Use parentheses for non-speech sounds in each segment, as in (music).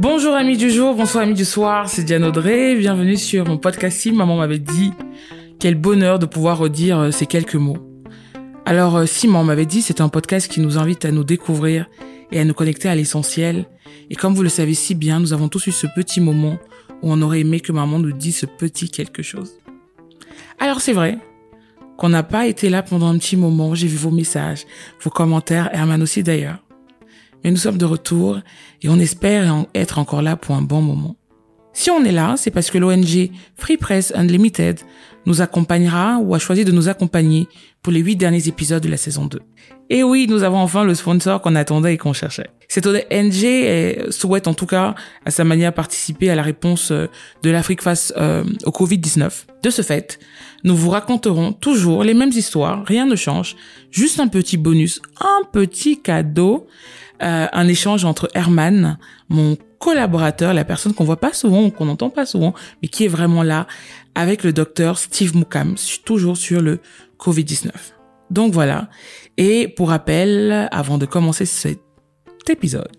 Bonjour amis du jour, bonsoir amis du soir, c'est Diane Audrey, bienvenue sur mon podcast Si Maman m'avait dit. Quel bonheur de pouvoir redire euh, ces quelques mots. Alors euh, Si Maman m'avait dit, c'est un podcast qui nous invite à nous découvrir et à nous connecter à l'essentiel. Et comme vous le savez si bien, nous avons tous eu ce petit moment où on aurait aimé que maman nous dise ce petit quelque chose. Alors c'est vrai qu'on n'a pas été là pendant un petit moment, j'ai vu vos messages, vos commentaires, Herman aussi d'ailleurs. Mais nous sommes de retour et on espère être encore là pour un bon moment. Si on est là, c'est parce que l'ONG Free Press Unlimited nous accompagnera ou a choisi de nous accompagner pour les huit derniers épisodes de la saison 2. Et oui, nous avons enfin le sponsor qu'on attendait et qu'on cherchait. Cette ONG souhaite en tout cas à sa manière participer à la réponse euh, de l'Afrique face euh, au Covid-19. De ce fait, nous vous raconterons toujours les mêmes histoires, rien ne change, juste un petit bonus, un petit cadeau euh, un échange entre Herman, mon collaborateur, la personne qu'on voit pas souvent, qu'on n'entend pas souvent, mais qui est vraiment là, avec le docteur Steve Mukam, toujours sur le Covid-19. Donc voilà. Et pour rappel, avant de commencer cet épisode.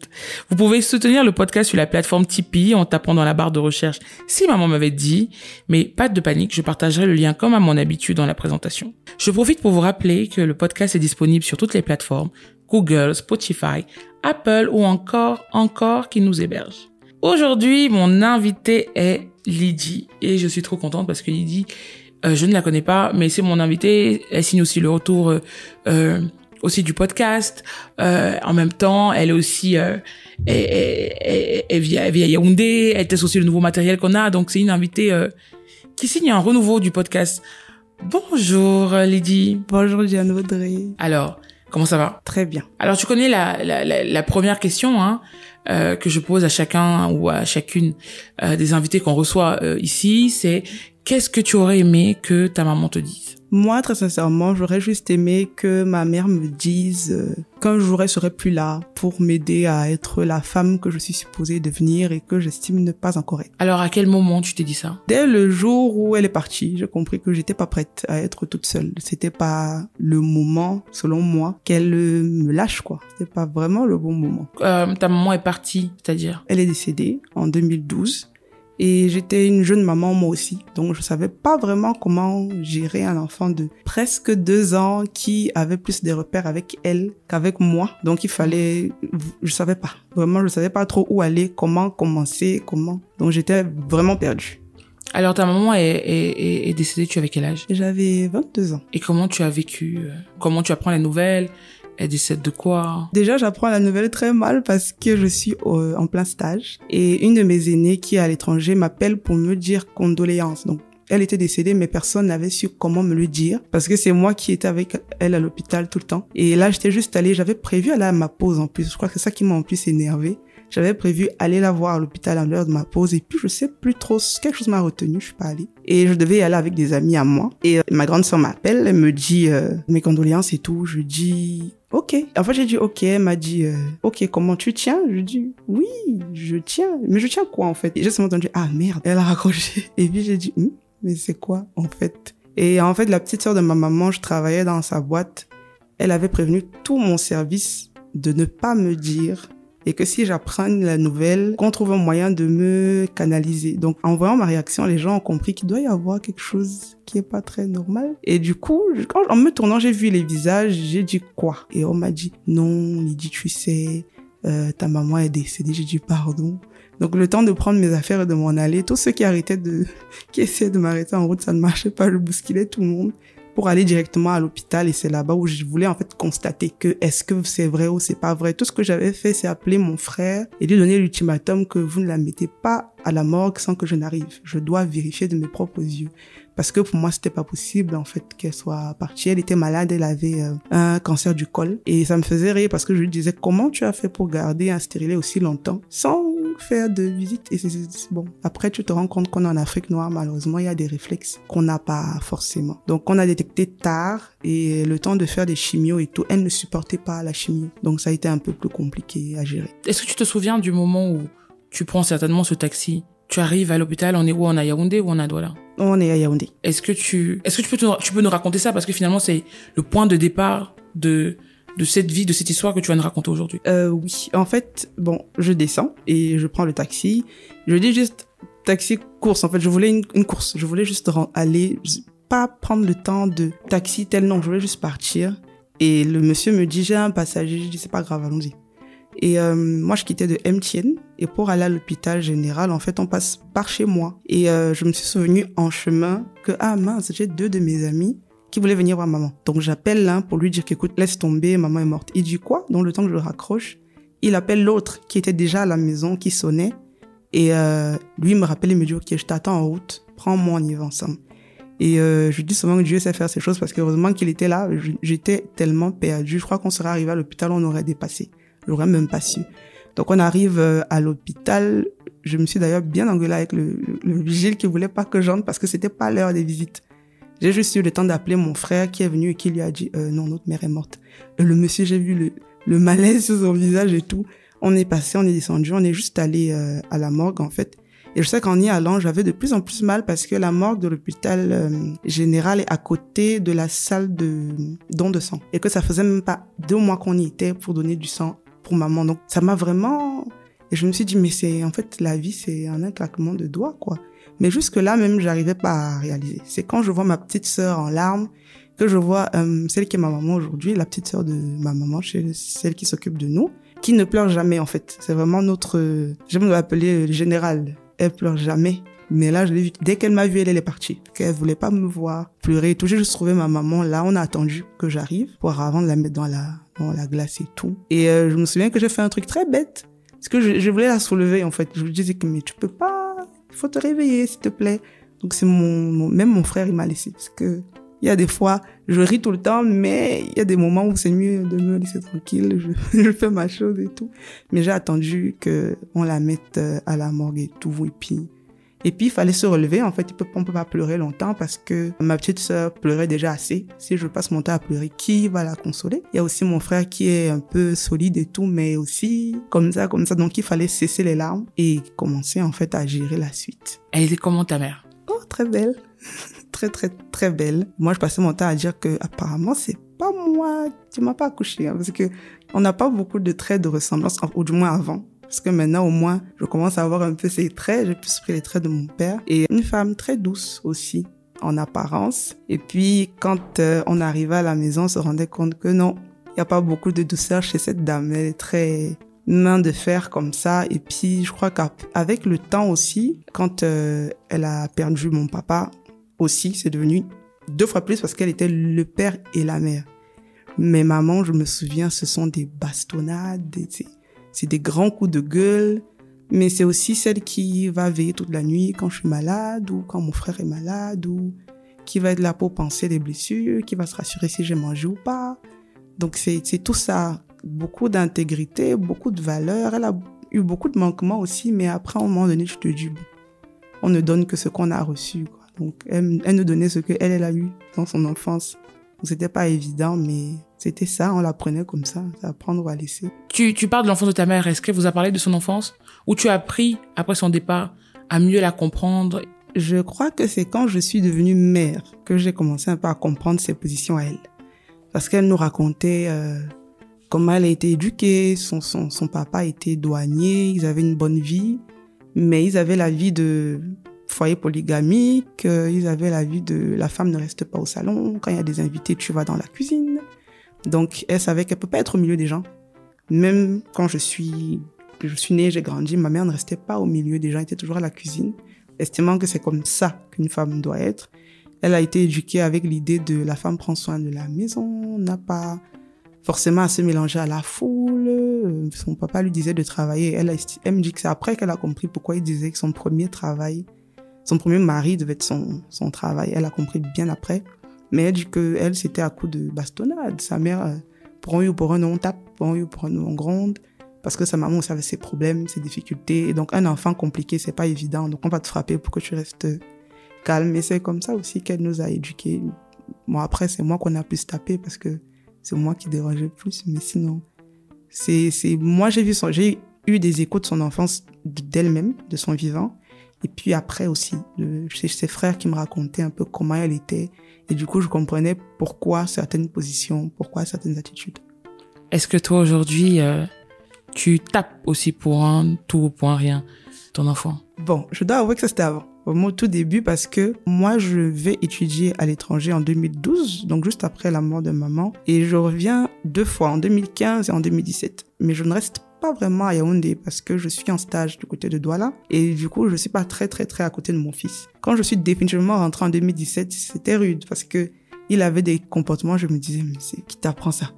Vous pouvez soutenir le podcast sur la plateforme Tipeee en tapant dans la barre de recherche si maman m'avait dit, mais pas de panique, je partagerai le lien comme à mon habitude dans la présentation. Je profite pour vous rappeler que le podcast est disponible sur toutes les plateformes, Google, Spotify, Apple ou encore, encore qui nous héberge. Aujourd'hui, mon invité est Lydie et je suis trop contente parce que Lydie, euh, je ne la connais pas, mais c'est mon invité. Elle signe aussi le retour euh, euh aussi du podcast. Euh, en même temps, elle est aussi euh, elle, elle, elle, elle à Yaoundé, elle teste aussi le nouveau matériel qu'on a. Donc c'est une invitée qui signe un renouveau du podcast. Bonjour Lydie. Bonjour Diane Audrey. Alors, Comment ça va? Très bien. Alors tu connais la, la, la, la première question hein, euh, que je pose à chacun ou à chacune euh, des invités qu'on reçoit euh, ici, c'est qu'est-ce que tu aurais aimé que ta maman te dise? Moi, très sincèrement, j'aurais juste aimé que ma mère me dise euh, qu'un jour elle serait plus là pour m'aider à être la femme que je suis supposée devenir et que j'estime ne pas encore être. Alors, à quel moment tu t'es dit ça? Dès le jour où elle est partie, j'ai compris que j'étais pas prête à être toute seule. C'était pas le moment, selon moi, qu'elle me lâche, quoi. C'était pas vraiment le bon moment. Euh, ta maman est partie, c'est-à-dire? Elle est décédée en 2012. Et j'étais une jeune maman moi aussi, donc je savais pas vraiment comment gérer un enfant de presque deux ans qui avait plus de repères avec elle qu'avec moi. Donc il fallait, je savais pas, vraiment je savais pas trop où aller, comment commencer, comment. Donc j'étais vraiment perdue. Alors ta maman est, est, est décédée, tu avais quel âge? J'avais 22 ans. Et comment tu as vécu euh, Comment tu apprends la nouvelle elle décède de quoi? Déjà, j'apprends la nouvelle très mal parce que je suis en plein stage et une de mes aînées qui est à l'étranger m'appelle pour me dire condoléances. Donc, elle était décédée, mais personne n'avait su comment me le dire parce que c'est moi qui étais avec elle à l'hôpital tout le temps. Et là, j'étais juste allée, j'avais prévu aller à ma pause en plus. Je crois que c'est ça qui m'a en plus énervé. J'avais prévu aller la voir à l'hôpital à l'heure de ma pause et puis je sais plus trop, quelque chose m'a retenu, je suis pas allée. Et je devais y aller avec des amis à moi. Et euh, ma grande soeur m'appelle, elle me dit euh, mes condoléances et tout. Je dis ok. En fait, j'ai dit ok. Elle m'a dit euh, ok. Comment tu tiens? Je dis oui, je tiens. Mais je tiens quoi en fait? J'ai seulement entendu ah merde. Elle a raccroché. Et puis j'ai dit hm, mais c'est quoi en fait? Et en fait, la petite sœur de ma maman, je travaillais dans sa boîte. Elle avait prévenu tout mon service de ne pas me dire et que si j'apprends la nouvelle, qu'on trouve un moyen de me canaliser. Donc, en voyant ma réaction, les gens ont compris qu'il doit y avoir quelque chose qui est pas très normal. Et du coup, quand, en me tournant, j'ai vu les visages, j'ai dit quoi? Et on m'a dit, non, Lydie, tu sais, euh, ta maman est décédée. J'ai dit, pardon. Donc, le temps de prendre mes affaires et de m'en aller, tous ceux qui arrêtaient de, (laughs) qui essayaient de m'arrêter en route, ça ne marchait pas, je bousculais tout le monde pour aller directement à l'hôpital et c'est là-bas où je voulais en fait constater que est-ce que c'est vrai ou c'est pas vrai. Tout ce que j'avais fait, c'est appeler mon frère et lui donner l'ultimatum que vous ne la mettez pas à la morgue sans que je n'arrive. Je dois vérifier de mes propres yeux. Parce que pour moi, c'était pas possible, en fait, qu'elle soit partie. Elle était malade, elle avait euh, un cancer du col. Et ça me faisait rire parce que je lui disais, comment tu as fait pour garder un stérilet aussi longtemps sans faire de visite. Et c'est bon. Après, tu te rends compte qu'on est en Afrique noire, malheureusement, il y a des réflexes qu'on n'a pas forcément. Donc, on a détecté tard et le temps de faire des chimios et tout, elle ne supportait pas la chimio. Donc, ça a été un peu plus compliqué à gérer. Est-ce que tu te souviens du moment où tu prends certainement ce taxi tu arrives à l'hôpital, on est où On est à Yaoundé ou on est à Douala On est à Yaoundé. Est-ce que tu, est-ce que tu peux, tu peux nous raconter ça? Parce que finalement c'est le point de départ de de cette vie, de cette histoire que tu vas nous raconter aujourd'hui? Euh, Oui, en fait, bon, je descends et je prends le taxi. Je dis juste taxi course. En fait, je voulais une, course. Je voulais juste aller, pas prendre le temps de taxi tel non. Je voulais juste partir. Et le monsieur me dit j'ai un passager. Je dis c'est pas grave, allons-y. Et euh, moi, je quittais de MTN. Et pour aller à l'hôpital général, en fait, on passe par chez moi. Et euh, je me suis souvenu en chemin que, ah mince, j'ai deux de mes amis qui voulaient venir voir maman. Donc j'appelle l'un pour lui dire qu'écoute, laisse tomber, maman est morte. Il dit quoi? Dans le temps que je le raccroche, il appelle l'autre qui était déjà à la maison, qui sonnait. Et euh, lui me rappelle, il me dit, ok, je t'attends en route, prends-moi, on y va ensemble. Et euh, je dis souvent que Dieu sait faire ces choses parce qu'heureusement qu'il était là, j'étais tellement perdu. Je crois qu'on serait arrivé à l'hôpital, on aurait dépassé. J'aurais même pas su. Donc on arrive euh, à l'hôpital. Je me suis d'ailleurs bien engueulée avec le, le, vigile qui voulait pas que j'entre parce que c'était pas l'heure des visites. J'ai juste eu le temps d'appeler mon frère qui est venu et qui lui a dit euh, non notre mère est morte. Et le monsieur j'ai vu le, le malaise sur son visage et tout. On est passé, on est descendu, on est juste allé euh, à la morgue en fait. Et je sais qu'en y allant, j'avais de plus en plus mal parce que la morgue de l'hôpital euh, général est à côté de la salle de don de sang. Et que ça faisait même pas deux mois qu'on y était pour donner du sang pour maman. Donc ça m'a vraiment... Et je me suis dit, mais c'est en fait la vie, c'est un claquement de doigts, quoi. Mais jusque là même, j'arrivais pas à réaliser. C'est quand je vois ma petite sœur en larmes que je vois euh, celle qui est ma maman aujourd'hui, la petite sœur de ma maman, celle qui s'occupe de nous, qui ne pleure jamais en fait. C'est vraiment notre, j'aime l'appeler le général. Elle pleure jamais. Mais là, je l'ai vu. Dès qu'elle m'a vu, elle, est partie. Qu'elle voulait pas me voir pleurer. Tout, j'ai juste trouvé ma maman. Là, on a attendu que j'arrive pour avant de la mettre dans la, dans la glace et tout. Et euh, je me souviens que j'ai fait un truc très bête. Parce que je, je, voulais la soulever, en fait. Je lui disais que, mais tu peux pas. Il faut te réveiller, s'il te plaît. Donc c'est mon, même mon frère, il m'a laissé. Parce que il y a des fois, je ris tout le temps, mais il y a des moments où c'est mieux de me laisser tranquille. Je, (laughs) je fais ma chose et tout. Mais j'ai attendu que on la mette euh, à la morgue et tout. Et puis, et puis, il fallait se relever. En fait, on peut pas pleurer longtemps parce que ma petite sœur pleurait déjà assez. Si je passe mon temps à pleurer, qui va la consoler? Il y a aussi mon frère qui est un peu solide et tout, mais aussi comme ça, comme ça. Donc, il fallait cesser les larmes et commencer, en fait, à gérer la suite. Elle était comment ta mère? Oh, très belle. (laughs) très, très, très belle. Moi, je passais mon temps à dire que, apparemment, c'est pas moi, tu m'as pas accouché, hein, parce que on n'a pas beaucoup de traits de ressemblance, ou du moins avant. Parce que maintenant, au moins, je commence à avoir un peu ces traits. J'ai plus pris les traits de mon père. Et une femme très douce aussi, en apparence. Et puis, quand euh, on arrivait à la maison, on se rendait compte que non, il n'y a pas beaucoup de douceur chez cette dame. Elle est très main de fer comme ça. Et puis, je crois qu'avec le temps aussi, quand euh, elle a perdu mon papa aussi, c'est devenu deux fois plus parce qu'elle était le père et la mère. Mais maman, je me souviens, ce sont des bastonnades, des, c'est des grands coups de gueule, mais c'est aussi celle qui va veiller toute la nuit quand je suis malade ou quand mon frère est malade ou qui va être là pour penser les blessures, qui va se rassurer si j'ai mangé ou pas. Donc c'est tout ça, beaucoup d'intégrité, beaucoup de valeur. Elle a eu beaucoup de manquements aussi, mais après à un moment donné, je te dis, bon, on ne donne que ce qu'on a reçu. Quoi. Donc elle, elle nous donnait ce qu'elle elle a eu dans son enfance. C'était pas évident, mais c'était ça, on l'apprenait comme ça, à prendre ou à laisser. Tu, tu parles de l'enfance de ta mère, est-ce qu'elle vous a parlé de son enfance? Ou tu as appris, après son départ, à mieux la comprendre? Je crois que c'est quand je suis devenue mère que j'ai commencé un peu à comprendre ses positions à elle. Parce qu'elle nous racontait euh, comment elle a été éduquée, son, son, son papa était douanier, ils avaient une bonne vie, mais ils avaient la vie de foyer polygamique, euh, ils avaient la vie de la femme ne reste pas au salon, quand il y a des invités, tu vas dans la cuisine. Donc, elle savait qu'elle peut pas être au milieu des gens. Même quand je suis, je suis née, j'ai grandi, ma mère ne restait pas au milieu des gens, elle était toujours à la cuisine, estimant que c'est comme ça qu'une femme doit être. Elle a été éduquée avec l'idée de la femme prend soin de la maison, n'a pas forcément à se mélanger à la foule. Son papa lui disait de travailler. Elle, elle me dit que c'est après qu'elle a compris pourquoi il disait que son premier travail, son premier mari devait être son, son travail. Elle a compris bien après. Mais elle dit que elle, c'était à coup de bastonnade. Sa mère, euh, pour un ou pour un, on tape, pour un ou pour un, on gronde. parce que sa maman aussi avait ses problèmes, ses difficultés. Et donc, un enfant compliqué, c'est pas évident. Donc, on va te frapper pour que tu restes calme. Et c'est comme ça aussi qu'elle nous a éduqués. Bon, après, c'est moi qu'on a pu se taper parce que c'est moi qui dérangeais plus. Mais sinon, c'est, c'est, moi, j'ai vu son, j'ai eu des échos de son enfance d'elle-même, de son vivant. Et puis après aussi, c'est ses frères qui me racontaient un peu comment elle était. Et du coup, je comprenais pourquoi certaines positions, pourquoi certaines attitudes. Est-ce que toi, aujourd'hui, euh, tu tapes aussi pour un tout ou pour un rien ton enfant? Bon, je dois avouer que ça c'était avant au tout début parce que moi je vais étudier à l'étranger en 2012, donc juste après la mort de maman, et je reviens deux fois en 2015 et en 2017. Mais je ne reste pas vraiment à Yaoundé parce que je suis en stage du côté de Douala et du coup je suis pas très très très à côté de mon fils. Quand je suis définitivement rentrée en 2017, c'était rude parce que il avait des comportements, je me disais mais c'est qui t'apprend ça?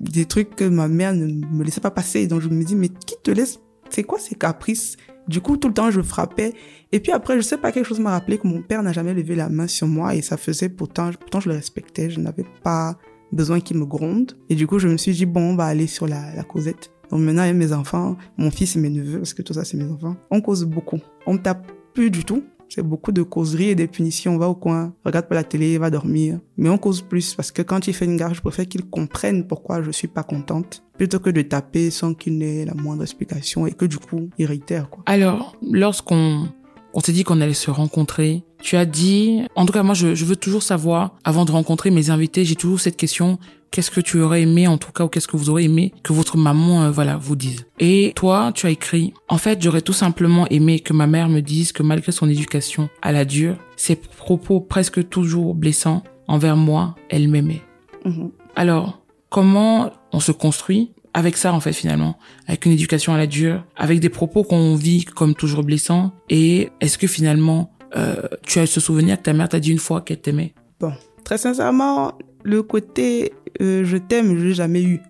Des trucs que ma mère ne me laissait pas passer donc je me dis mais qui te laisse? C'est quoi ces caprices? Du coup, tout le temps, je frappais. Et puis après, je sais pas, quelque chose m'a rappelé que mon père n'a jamais levé la main sur moi et ça faisait pourtant, pourtant je le respectais. Je n'avais pas besoin qu'il me gronde. Et du coup, je me suis dit, bon, on va aller sur la, la causette. Donc maintenant, avec mes enfants, mon fils et mes neveux, parce que tout ça, c'est mes enfants, on cause beaucoup. On tape plus du tout. C'est beaucoup de causeries et des punitions. On va au coin, regarde pas la télé, va dormir. Mais on cause plus parce que quand il fait une gare, je préfère qu'il comprenne pourquoi je suis pas contente plutôt que de taper sans qu'il n'ait la moindre explication et que du coup, il réitère, quoi. Alors, lorsqu'on on s'est dit qu'on allait se rencontrer. Tu as dit, en tout cas moi je, je, veux toujours savoir, avant de rencontrer mes invités, j'ai toujours cette question, qu'est-ce que tu aurais aimé en tout cas ou qu'est-ce que vous aurez aimé que votre maman euh, voilà vous dise. Et toi, tu as écrit en fait, j'aurais tout simplement aimé que ma mère me dise que malgré son éducation à la dure, ses propos presque toujours blessants envers moi, elle m'aimait. Mm-hmm. Alors, comment on se construit avec ça en fait finalement, avec une éducation à la dure, avec des propos qu'on vit comme toujours blessants et est-ce que finalement euh, tu as ce souvenir que ta mère t'a dit une fois qu'elle t'aimait Bon, très sincèrement, le côté euh, je t'aime, je l'ai jamais eu.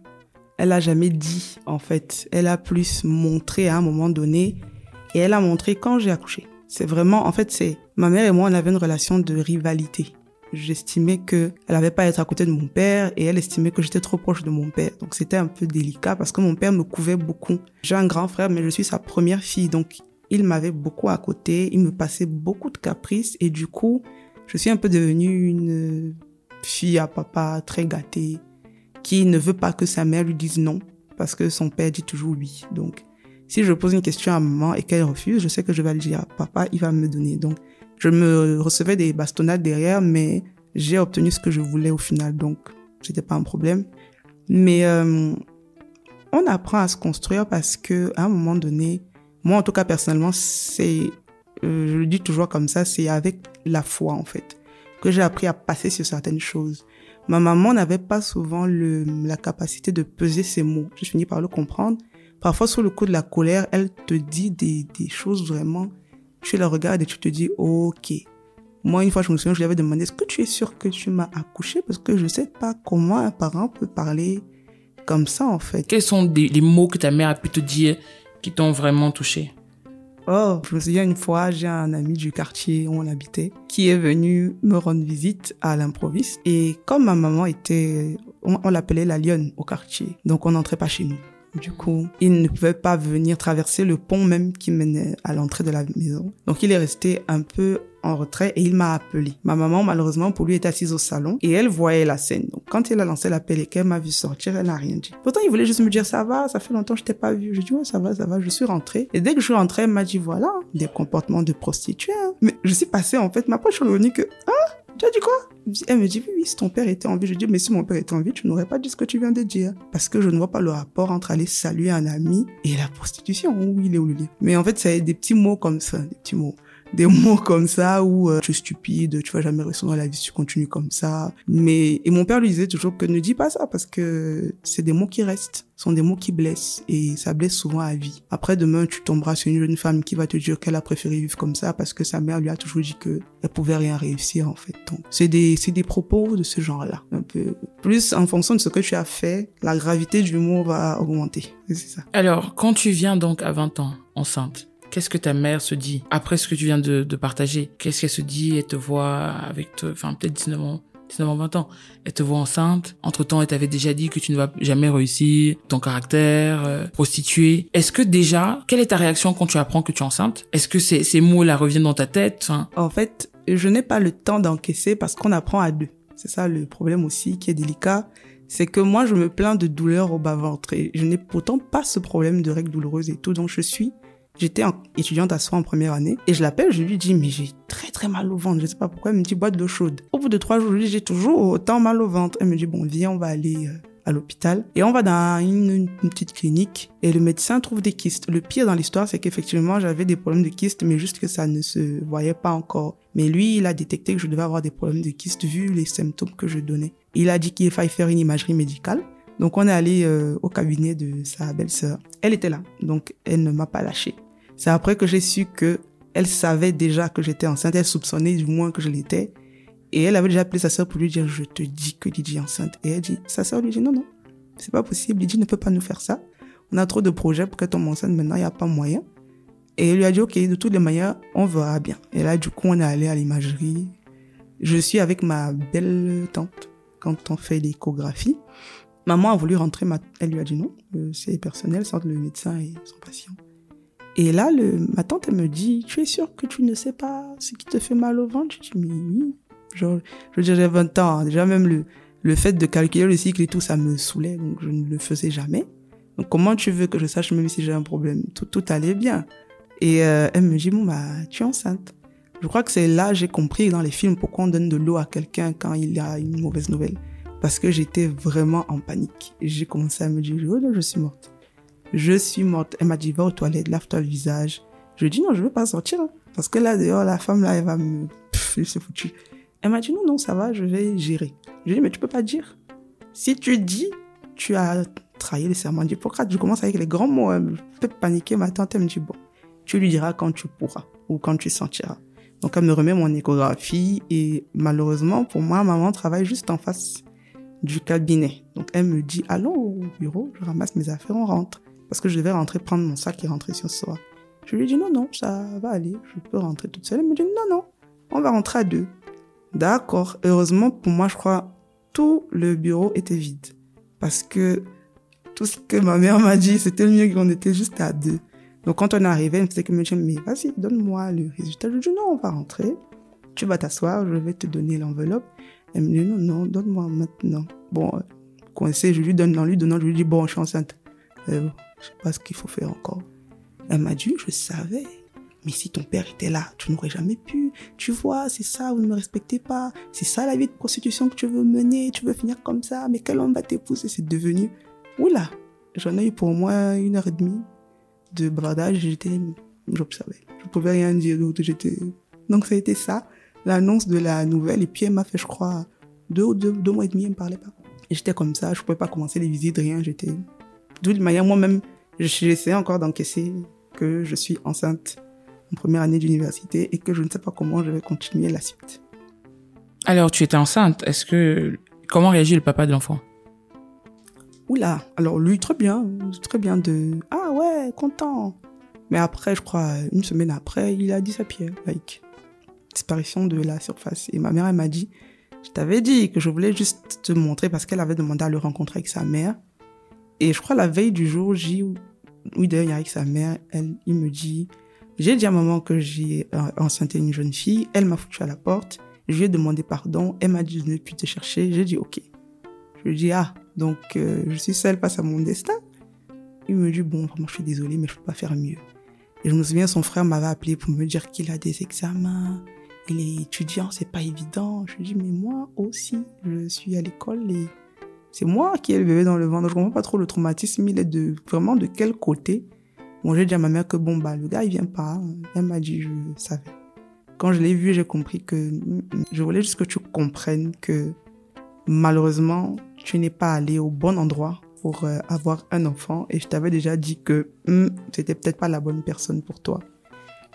Elle a jamais dit, en fait. Elle a plus montré à un moment donné. Et elle a montré quand j'ai accouché. C'est vraiment, en fait, c'est, ma mère et moi, on avait une relation de rivalité. J'estimais que elle avait pas à être à côté de mon père et elle estimait que j'étais trop proche de mon père. Donc c'était un peu délicat parce que mon père me couvait beaucoup. J'ai un grand frère, mais je suis sa première fille. Donc il m'avait beaucoup à côté. Il me passait beaucoup de caprices et du coup, je suis un peu devenue une fille à papa très gâtée, qui ne veut pas que sa mère lui dise non, parce que son père dit toujours oui. Donc, si je pose une question à maman et qu'elle refuse, je sais que je vais lui dire à papa, il va me donner. Donc, je me recevais des bastonnades derrière, mais j'ai obtenu ce que je voulais au final, donc c'était pas un problème. Mais euh, on apprend à se construire parce que à un moment donné, moi en tout cas personnellement, c'est, euh, je le dis toujours comme ça, c'est avec la foi en fait que j'ai appris à passer sur certaines choses. Ma maman n'avait pas souvent le, la capacité de peser ses mots. Je finis par le comprendre. Parfois, sous le coup de la colère, elle te dit des, des choses vraiment. Tu la regardes et tu te dis, ok. Moi, une fois, je me souviens, je lui avais demandé, est-ce que tu es sûr que tu m'as accouché? Parce que je sais pas comment un parent peut parler comme ça, en fait. Quels sont des, les mots que ta mère a pu te dire qui t'ont vraiment touché? Oh, je me souviens une fois, j'ai un ami du quartier où on habitait qui est venu me rendre visite à l'improviste. Et comme ma maman était, on, l'appelait la lionne au quartier, donc on n'entrait pas chez nous. Du coup, il ne pouvait pas venir traverser le pont même qui menait à l'entrée de la maison. Donc il est resté un peu en retrait et il m'a appelé. Ma maman, malheureusement, pour lui, est assise au salon et elle voyait la scène. Donc, quand il a lancé l'appel et qu'elle m'a vu sortir, elle n'a rien dit. Pourtant, il voulait juste me dire, ça va, ça fait longtemps que je t'ai pas vu. Je dis, ouais, ça va, ça va. Je suis rentrée. Et dès que je suis rentrée, elle m'a dit, voilà, des comportements de prostituée. Hein. Mais je suis passée, en fait, ma suis revenue que, ah, tu as dit quoi? Elle me dit, oui, oui, si ton père était en vie. Je dis, mais si mon père était en vie, tu n'aurais pas dit ce que tu viens de dire. Parce que je ne vois pas le rapport entre aller saluer un ami et la prostitution. Où il est où le lien Mais en fait, c'est des petits mots comme ça, des petits mots des mots comme ça où euh, tu es stupide, tu vas jamais réussir dans la vie si tu continues comme ça. Mais et mon père lui disait toujours que ne dis pas ça parce que c'est des mots qui restent, sont des mots qui blessent et ça blesse souvent à vie. Après demain tu tomberas sur une jeune femme qui va te dire qu'elle a préféré vivre comme ça parce que sa mère lui a toujours dit que elle pouvait rien réussir en fait. Donc c'est des c'est des propos de ce genre-là, un peu plus en fonction de ce que tu as fait, la gravité du mot va augmenter. C'est ça. Alors quand tu viens donc à 20 ans enceinte Qu'est-ce que ta mère se dit après ce que tu viens de, de partager? Qu'est-ce qu'elle se dit? Elle te voit avec, enfin peut-être 19 ans, 19 ans, 20 ans. Elle te voit enceinte. Entre-temps, elle t'avait déjà dit que tu ne vas jamais réussir, ton caractère, euh, prostituée. Est-ce que déjà, quelle est ta réaction quand tu apprends que tu es enceinte? Est-ce que ces, ces mots-là reviennent dans ta tête? En fait, je n'ai pas le temps d'encaisser parce qu'on apprend à deux. C'est ça le problème aussi qui est délicat. C'est que moi, je me plains de douleurs au bas-ventre et je n'ai pourtant pas ce problème de règles douloureuses et tout. Donc, je suis J'étais étudiante à soi en première année et je l'appelle, je lui dis mais j'ai très très mal au ventre, je sais pas pourquoi, elle me dit boîte d'eau chaude. Au bout de trois jours, je lui dis j'ai toujours autant mal au ventre. Elle me dit bon viens on va aller euh, à l'hôpital et on va dans une, une, petite clinique et le médecin trouve des kystes. Le pire dans l'histoire c'est qu'effectivement j'avais des problèmes de kystes mais juste que ça ne se voyait pas encore. Mais lui il a détecté que je devais avoir des problèmes de kystes vu les symptômes que je donnais. Il a dit qu'il fallait faire une imagerie médicale. Donc on est allé euh, au cabinet de sa belle-sœur. Elle était là, donc elle ne m'a pas lâché. C'est après que j'ai su que elle savait déjà que j'étais enceinte, elle soupçonnait du moins que je l'étais. Et elle avait déjà appelé sa sœur pour lui dire, je te dis que Lydie est enceinte. Et elle dit, sa sœur lui dit, non, non, c'est pas possible, Lydie ne peut pas nous faire ça. On a trop de projets pour qu'elle tombe enceinte maintenant, il n'y a pas moyen. Et elle lui a dit, ok, de toutes les manières, on verra bien. Et là, du coup, on est allé à l'imagerie. Je suis avec ma belle tante quand on fait l'échographie. Maman a voulu rentrer, elle lui a dit non, c'est personnel, entre le médecin et son patient. Et là, le, ma tante, elle me dit, tu es sûr que tu ne sais pas ce qui te fait mal au ventre? Je dis, mais oui. Genre, je j'ai 20 ans. Hein. Déjà, même le, le fait de calculer le cycle et tout, ça me saoulait. Donc, je ne le faisais jamais. Donc, comment tu veux que je sache même si j'ai un problème? Tout, tout allait bien. Et euh, elle me dit, bon, bah, tu es enceinte. Je crois que c'est là, j'ai compris dans les films pourquoi on donne de l'eau à quelqu'un quand il a une mauvaise nouvelle. Parce que j'étais vraiment en panique. J'ai commencé à me dire, oh, je suis morte je suis morte. Elle m'a dit, va aux toilettes, lave-toi le visage. Je lui ai dit, non, je veux pas sortir. Hein. parce que là, dehors, la femme, là, elle va me... Se foutu. Elle m'a dit, non, non, ça va, je vais gérer. Je lui ai dit, mais tu peux pas dire. Si tu dis, tu as trahi le serment d'Hippocrate. Je commence avec les grands mots. Elle me fait paniquer. Ma tante, elle me dit, bon, tu lui diras quand tu pourras ou quand tu sentiras. Donc, elle me remet mon échographie et malheureusement, pour moi, maman travaille juste en face du cabinet. Donc, elle me dit, allons au bureau, je ramasse mes affaires, on rentre parce que je devais rentrer prendre mon sac et rentrer sur soi. Je lui dit non, non, ça va aller, je peux rentrer toute seule. Elle me dit non, non, on va rentrer à deux. D'accord. Heureusement pour moi, je crois, tout le bureau était vide. Parce que tout ce que ma mère m'a dit, c'était le mieux qu'on était juste à deux. Donc quand on arrivé, elle me disait que me dit, mais vas-y, donne-moi le résultat. Je lui dit non, on va rentrer. Tu vas t'asseoir, je vais te donner l'enveloppe. Elle me dit non, non, donne-moi maintenant. Bon, coincé, je lui donne, en lui donnant, je lui dis bon, je suis enceinte. Euh, je sais pas ce qu'il faut faire encore. Elle m'a dit, je savais. Mais si ton père était là, tu n'aurais jamais pu. Tu vois, c'est ça, vous ne me respectez pas. C'est ça la vie de prostitution que tu veux mener. Tu veux finir comme ça. Mais quel homme va t'épouser? C'est devenu. Oula J'en ai eu pour moi une heure et demie de bradage. J'étais. J'observais. Je pouvais rien dire. J'étais. Donc ça a été ça, l'annonce de la nouvelle. Et puis elle m'a fait, je crois, deux, deux, deux mois et demi, elle me parlait pas. Et j'étais comme ça. Je pouvais pas commencer les visites, rien. J'étais. De manière, moi-même, j'essaie encore d'encaisser que je suis enceinte en première année d'université et que je ne sais pas comment je vais continuer la suite. Alors, tu étais enceinte. Est-ce que comment réagit le papa de l'enfant? Oula, alors lui très bien, très bien de ah ouais, content. Mais après, je crois une semaine après, il a dit sa pierre, like disparition de la surface. Et ma mère elle m'a dit, je t'avais dit que je voulais juste te montrer parce qu'elle avait demandé à le rencontrer avec sa mère. Et je crois la veille du jour J, oui d'ailleurs il avec sa mère, elle, il me dit, j'ai dit à maman que j'ai euh, enceinté une jeune fille, elle m'a foutu à la porte, je lui ai demandé pardon, elle m'a dit je ne plus te chercher, j'ai dit ok. Je lui ai dit ah, donc euh, je suis seule face à mon destin. Il me dit bon vraiment je suis désolée mais je peux pas faire mieux. Et je me souviens son frère m'avait appelé pour me dire qu'il a des examens, il est étudiant, c'est pas évident. Je lui dit mais moi aussi je suis à l'école et c'est moi qui ai le bébé dans le ventre. Je comprends pas trop le traumatisme. Il est de, vraiment de quel côté? Bon, j'ai dit à ma mère que bon, bah, le gars, il vient pas. Elle m'a dit, je savais. Quand je l'ai vu, j'ai compris que je voulais juste que tu comprennes que malheureusement, tu n'es pas allé au bon endroit pour euh, avoir un enfant et je t'avais déjà dit que mm, c'était peut-être pas la bonne personne pour toi.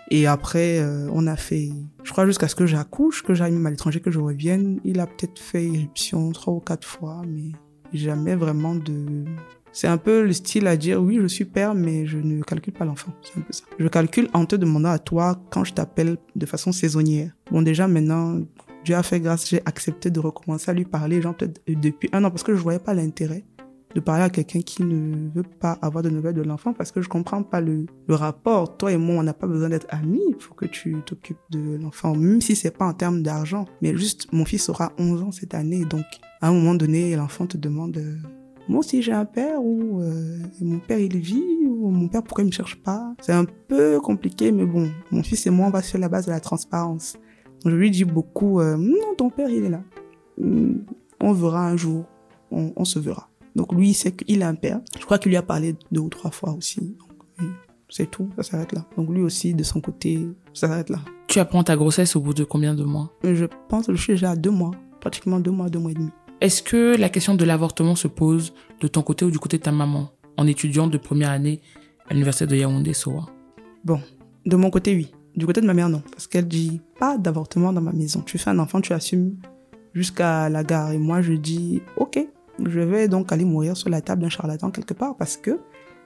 Et après, euh, on a fait, je crois jusqu'à ce que j'accouche, que j'aille même à l'étranger, que je revienne. Il a peut-être fait éruption trois ou quatre fois, mais jamais vraiment de... C'est un peu le style à dire oui, je suis père, mais je ne calcule pas l'enfant. C'est un peu ça. Je calcule en te demandant à toi quand je t'appelle de façon saisonnière. Bon, déjà maintenant, Dieu a fait grâce, j'ai accepté de recommencer à lui parler, genre peut-être depuis un an, parce que je voyais pas l'intérêt de parler à quelqu'un qui ne veut pas avoir de nouvelles de l'enfant, parce que je comprends pas le, le rapport. Toi et moi, on n'a pas besoin d'être amis. Il faut que tu t'occupes de l'enfant, même si c'est pas en termes d'argent. Mais juste, mon fils aura 11 ans cette année, donc à un moment donné, l'enfant te demande, euh, moi aussi j'ai un père ou euh, mon père il vit ou mon père pourquoi il me cherche pas? C'est un peu compliqué, mais bon, mon fils et moi on va sur la base de la transparence. je lui dis beaucoup, euh, non ton père il est là. Hmm, on verra un jour, on se verra. Donc lui il sait qu'il a un père. Je crois qu'il lui a parlé deux ou trois fois aussi. C'est tout, ça s'arrête là. Donc lui aussi, de son côté, ça s'arrête là. Tu apprends ta grossesse au bout de combien de mois? Je pense que je suis déjà à deux mois, pratiquement deux mois, deux mois et demi. Est-ce que la question de l'avortement se pose de ton côté ou du côté de ta maman, en étudiant de première année à l'université de Yaoundé, Soa Bon, de mon côté, oui. Du côté de ma mère, non. Parce qu'elle dit pas d'avortement dans ma maison. Tu fais un enfant, tu assumes jusqu'à la gare. Et moi, je dis, ok, je vais donc aller mourir sur la table d'un charlatan quelque part parce que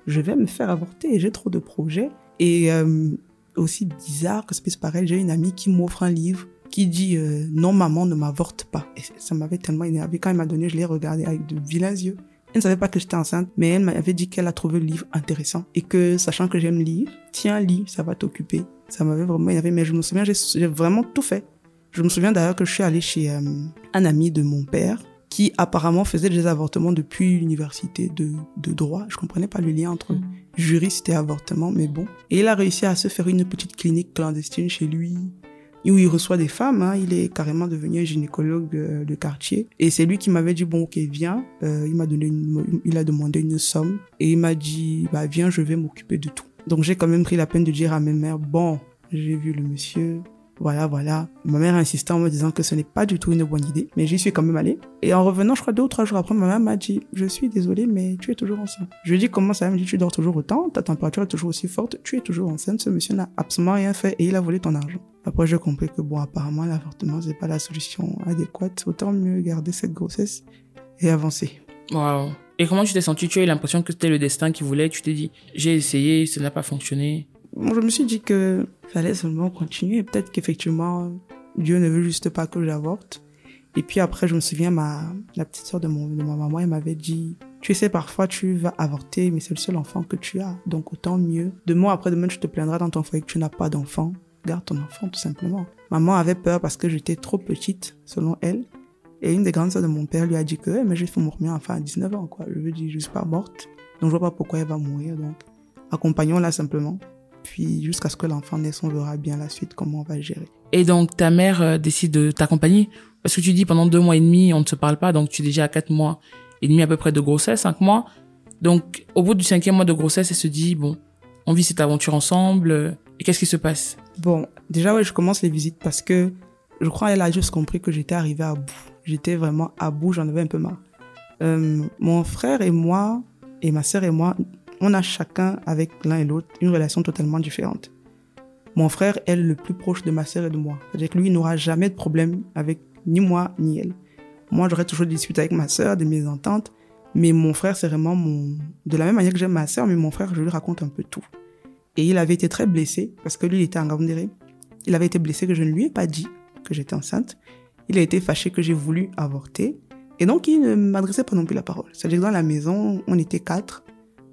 je vais me faire avorter. J'ai trop de projets. Et euh, aussi bizarre que ça puisse paraître, j'ai une amie qui m'offre un livre qui dit euh, non maman ne m'avorte pas et ça m'avait tellement énervé quand elle m'a donné je l'ai regardé avec de vilains yeux elle ne savait pas que j'étais enceinte mais elle m'avait dit qu'elle a trouvé le livre intéressant et que sachant que j'aime lire tiens lis ça va t'occuper ça m'avait vraiment énervé mais je me souviens j'ai vraiment tout fait je me souviens d'ailleurs que je suis allée chez euh, un ami de mon père qui apparemment faisait des avortements depuis l'université de, de droit. Je comprenais pas le lien entre mm. juriste et avortement, mais bon. Et il a réussi à se faire une petite clinique clandestine chez lui où il reçoit des femmes. Hein. Il est carrément devenu un gynécologue euh, de quartier. Et c'est lui qui m'avait dit bon ok viens. Euh, il m'a donné, une, il a demandé une somme et il m'a dit bah viens, je vais m'occuper de tout. Donc j'ai quand même pris la peine de dire à mes mères bon, j'ai vu le monsieur, voilà, voilà. Ma mère insistait en me disant que ce n'est pas du tout une bonne idée, mais j'y suis quand même allée. Et en revenant, je crois deux ou trois jours après, ma mère m'a dit, je suis désolée, mais tu es toujours enceinte. Je lui dit, comment ça? Elle me dit, tu dors toujours autant, ta température est toujours aussi forte, tu es toujours enceinte, ce monsieur n'a absolument rien fait et il a volé ton argent. Après, j'ai compris que bon, apparemment, l'avortement, c'est pas la solution adéquate. Autant mieux garder cette grossesse et avancer. Wow. Et comment tu t'es senti Tu as eu l'impression que c'était le destin qui voulait Tu t'es dit, j'ai essayé, ça n'a pas fonctionné je me suis dit que fallait seulement continuer. Peut-être qu'effectivement, Dieu ne veut juste pas que j'avorte. Et puis après, je me souviens, ma, la petite soeur de, mon, de ma maman, elle m'avait dit, tu sais, parfois tu vas avorter, mais c'est le seul enfant que tu as. Donc autant mieux. Demain après demain, tu te plaindras dans ton foyer que tu n'as pas d'enfant. Garde ton enfant, tout simplement. Maman avait peur parce que j'étais trop petite, selon elle. Et une des grandes soeurs de mon père lui a dit que, mais je vais mourir enfin à 19 ans, quoi. Je veux dire, je suis pas morte. Donc je vois pas pourquoi elle va mourir, donc accompagnons-la simplement. Puis jusqu'à ce que l'enfant naisse, on verra bien la suite, comment on va gérer. Et donc ta mère euh, décide de t'accompagner? Parce que tu dis pendant deux mois et demi, on ne se parle pas, donc tu es déjà à quatre mois et demi à peu près de grossesse, cinq mois. Donc au bout du cinquième mois de grossesse, elle se dit, bon, on vit cette aventure ensemble. Euh, et qu'est-ce qui se passe? Bon, déjà ouais, je commence les visites parce que je crois qu'elle a juste compris que j'étais arrivée à bout. J'étais vraiment à bout, j'en avais un peu marre. Euh, mon frère et moi, et ma sœur et moi, on a chacun avec l'un et l'autre une relation totalement différente. Mon frère est le plus proche de ma sœur et de moi. C'est-à-dire que lui, n'aura jamais de problème avec ni moi ni elle. Moi, j'aurais toujours des disputes avec ma sœur, des mésententes, mais mon frère, c'est vraiment mon... De la même manière que j'aime ma sœur, mais mon frère, je lui raconte un peu tout. Et il avait été très blessé, parce que lui, il était en Gandéré. Il avait été blessé que je ne lui ai pas dit que j'étais enceinte. Il a été fâché que j'ai voulu avorter. Et donc, il ne m'adressait pas non plus la parole. C'est-à-dire que dans la maison, on était quatre.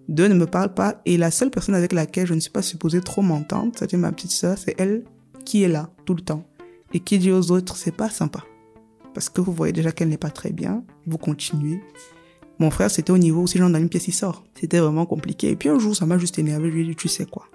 Deux ne me parlent pas et la seule personne avec laquelle je ne suis pas supposée trop m'entendre, c'est ma petite sœur, c'est elle qui est là tout le temps et qui dit aux autres c'est pas sympa parce que vous voyez déjà qu'elle n'est pas très bien, vous continuez. Mon frère, c'était au niveau aussi, genre dans une pièce, il sort. C'était vraiment compliqué. Et puis un jour, ça m'a juste énervé. Je lui ai dit, tu sais quoi?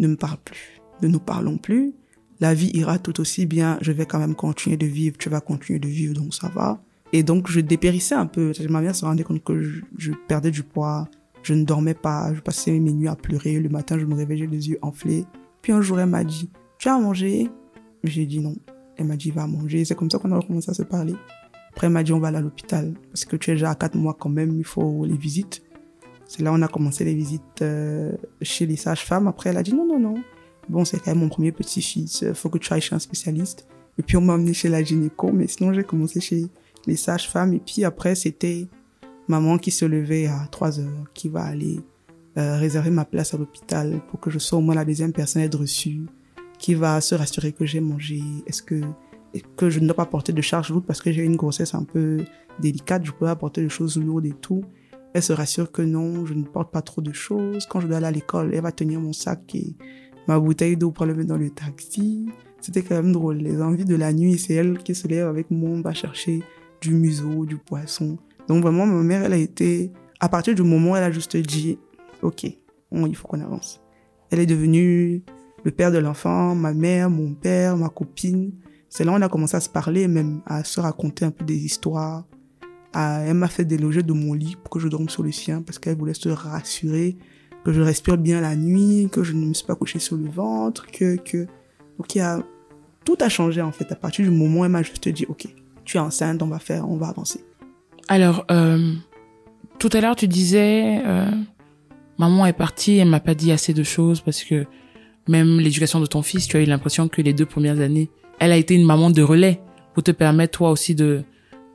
Ne me parle plus. Ne nous parlons plus. La vie ira tout aussi bien. Je vais quand même continuer de vivre. Tu vas continuer de vivre, donc ça va. Et donc, je dépérissais un peu. Ma mère se rendait compte que je perdais du poids. Je ne dormais pas, je passais mes nuits à pleurer. Le matin, je me réveillais les yeux enflés. Puis un jour, elle m'a dit, tu as mangé? J'ai dit non. Elle m'a dit, va manger. C'est comme ça qu'on a commencé à se parler. Après, elle m'a dit, on va aller à l'hôpital. Parce que tu es déjà à quatre mois quand même, il faut les visites. C'est là on a commencé les visites euh, chez les sages-femmes. Après, elle a dit, non, non, non. Bon, c'est quand même mon premier petit-fils. Faut que tu ailles chez un spécialiste. Et puis, on m'a emmené chez la gynéco. Mais sinon, j'ai commencé chez les sages-femmes. Et puis après, c'était maman qui se levait à 3 heures, qui va aller euh, réserver ma place à l'hôpital pour que je sois au moins la deuxième personne à être reçue, qui va se rassurer que j'ai mangé, est-ce que que je ne dois pas porter de charge lourde parce que j'ai une grossesse un peu délicate, je peux pas porter de choses lourdes et tout. Elle se rassure que non, je ne porte pas trop de choses. Quand je dois aller à l'école, elle va tenir mon sac et ma bouteille d'eau pour le mettre dans le taxi. C'était quand même drôle. Les envies de la nuit, c'est elle qui se lève avec moi, on va chercher du museau, du poisson. Donc vraiment, ma mère, elle a été, à partir du moment où elle a juste dit, OK, il faut qu'on avance. Elle est devenue le père de l'enfant, ma mère, mon père, ma copine. C'est là où on a commencé à se parler, même à se raconter un peu des histoires. elle m'a fait déloger de mon lit pour que je dorme sur le sien parce qu'elle voulait se rassurer que je respire bien la nuit, que je ne me suis pas couché sur le ventre, que, que, donc il y a, tout a changé en fait à partir du moment où elle m'a juste dit, ok, tu es enceinte, on va faire, on va avancer. Alors, euh, tout à l'heure tu disais, euh, maman est partie, elle m'a pas dit assez de choses parce que même l'éducation de ton fils, tu as eu l'impression que les deux premières années, elle a été une maman de relais pour te permettre toi aussi de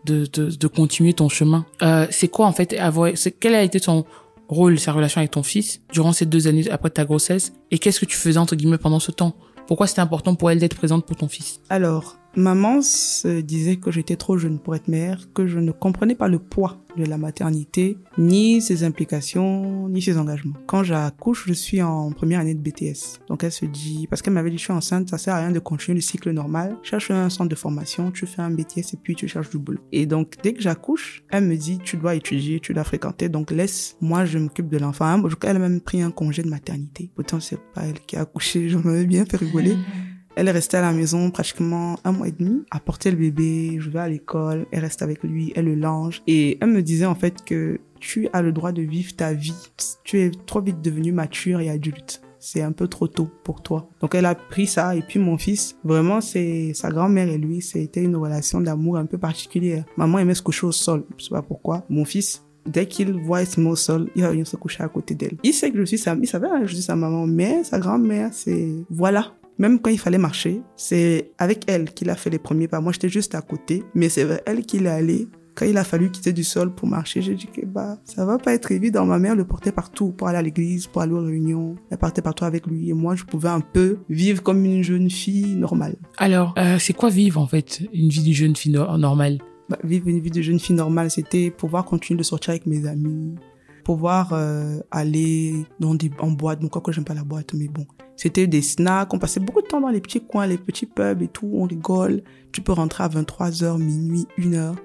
de, de, de continuer ton chemin. Euh, c'est quoi en fait avoir, quel a été ton rôle, sa relation avec ton fils durant ces deux années après ta grossesse et qu'est-ce que tu faisais entre guillemets pendant ce temps? Pourquoi c'était important pour elle d'être présente pour ton fils? Alors, Maman se disait que j'étais trop jeune pour être mère, que je ne comprenais pas le poids de la maternité, ni ses implications, ni ses engagements. Quand j'accouche, je suis en première année de BTS. Donc elle se dit, parce qu'elle m'avait dit je suis enceinte, ça sert à rien de continuer le cycle normal. Cherche un centre de formation, tu fais un BTS et puis tu cherches du boulot. Et donc dès que j'accouche, elle me dit tu dois étudier, tu dois fréquenter, donc laisse, moi je m'occupe de l'enfant. Elle a même pris un congé de maternité. Pourtant c'est pas elle qui a accouché, j'en avais bien fait rigoler. (laughs) Elle est restée à la maison pratiquement un mois et demi, à porter le bébé, je vais à l'école, elle reste avec lui, elle le lange. Et elle me disait en fait que tu as le droit de vivre ta vie. Tu es trop vite devenu mature et adulte. C'est un peu trop tôt pour toi. Donc elle a pris ça et puis mon fils, vraiment c'est sa grand-mère et lui, c'était une relation d'amour un peu particulière. Maman aimait se coucher au sol, je sais pas pourquoi. Mon fils, dès qu'il voit se au sol, il va venir se coucher à côté d'elle. Il sait que je suis sa, il savait que je suis sa maman, mais sa grand-mère, c'est, voilà, même quand il fallait marcher, c'est avec elle qu'il a fait les premiers pas. Moi, j'étais juste à côté, mais c'est vers elle qu'il est allé. Quand il a fallu quitter du sol pour marcher, j'ai dit que bah ça va pas être évident. Ma mère le portait partout pour aller à l'église, pour aller aux réunions. Elle partait partout avec lui et moi je pouvais un peu vivre comme une jeune fille normale. Alors, euh, c'est quoi vivre en fait une vie d'une jeune fille normale? Bah, Vivre une vie de jeune fille normale, c'était pouvoir continuer de sortir avec mes amis, pouvoir euh, aller dans des en boîte. Bon, quoi que j'aime pas la boîte, mais bon, c'était des snacks. On passait beaucoup de temps dans les petits coins, les petits pubs et tout. On rigole. Tu peux rentrer à 23h, minuit, 1h.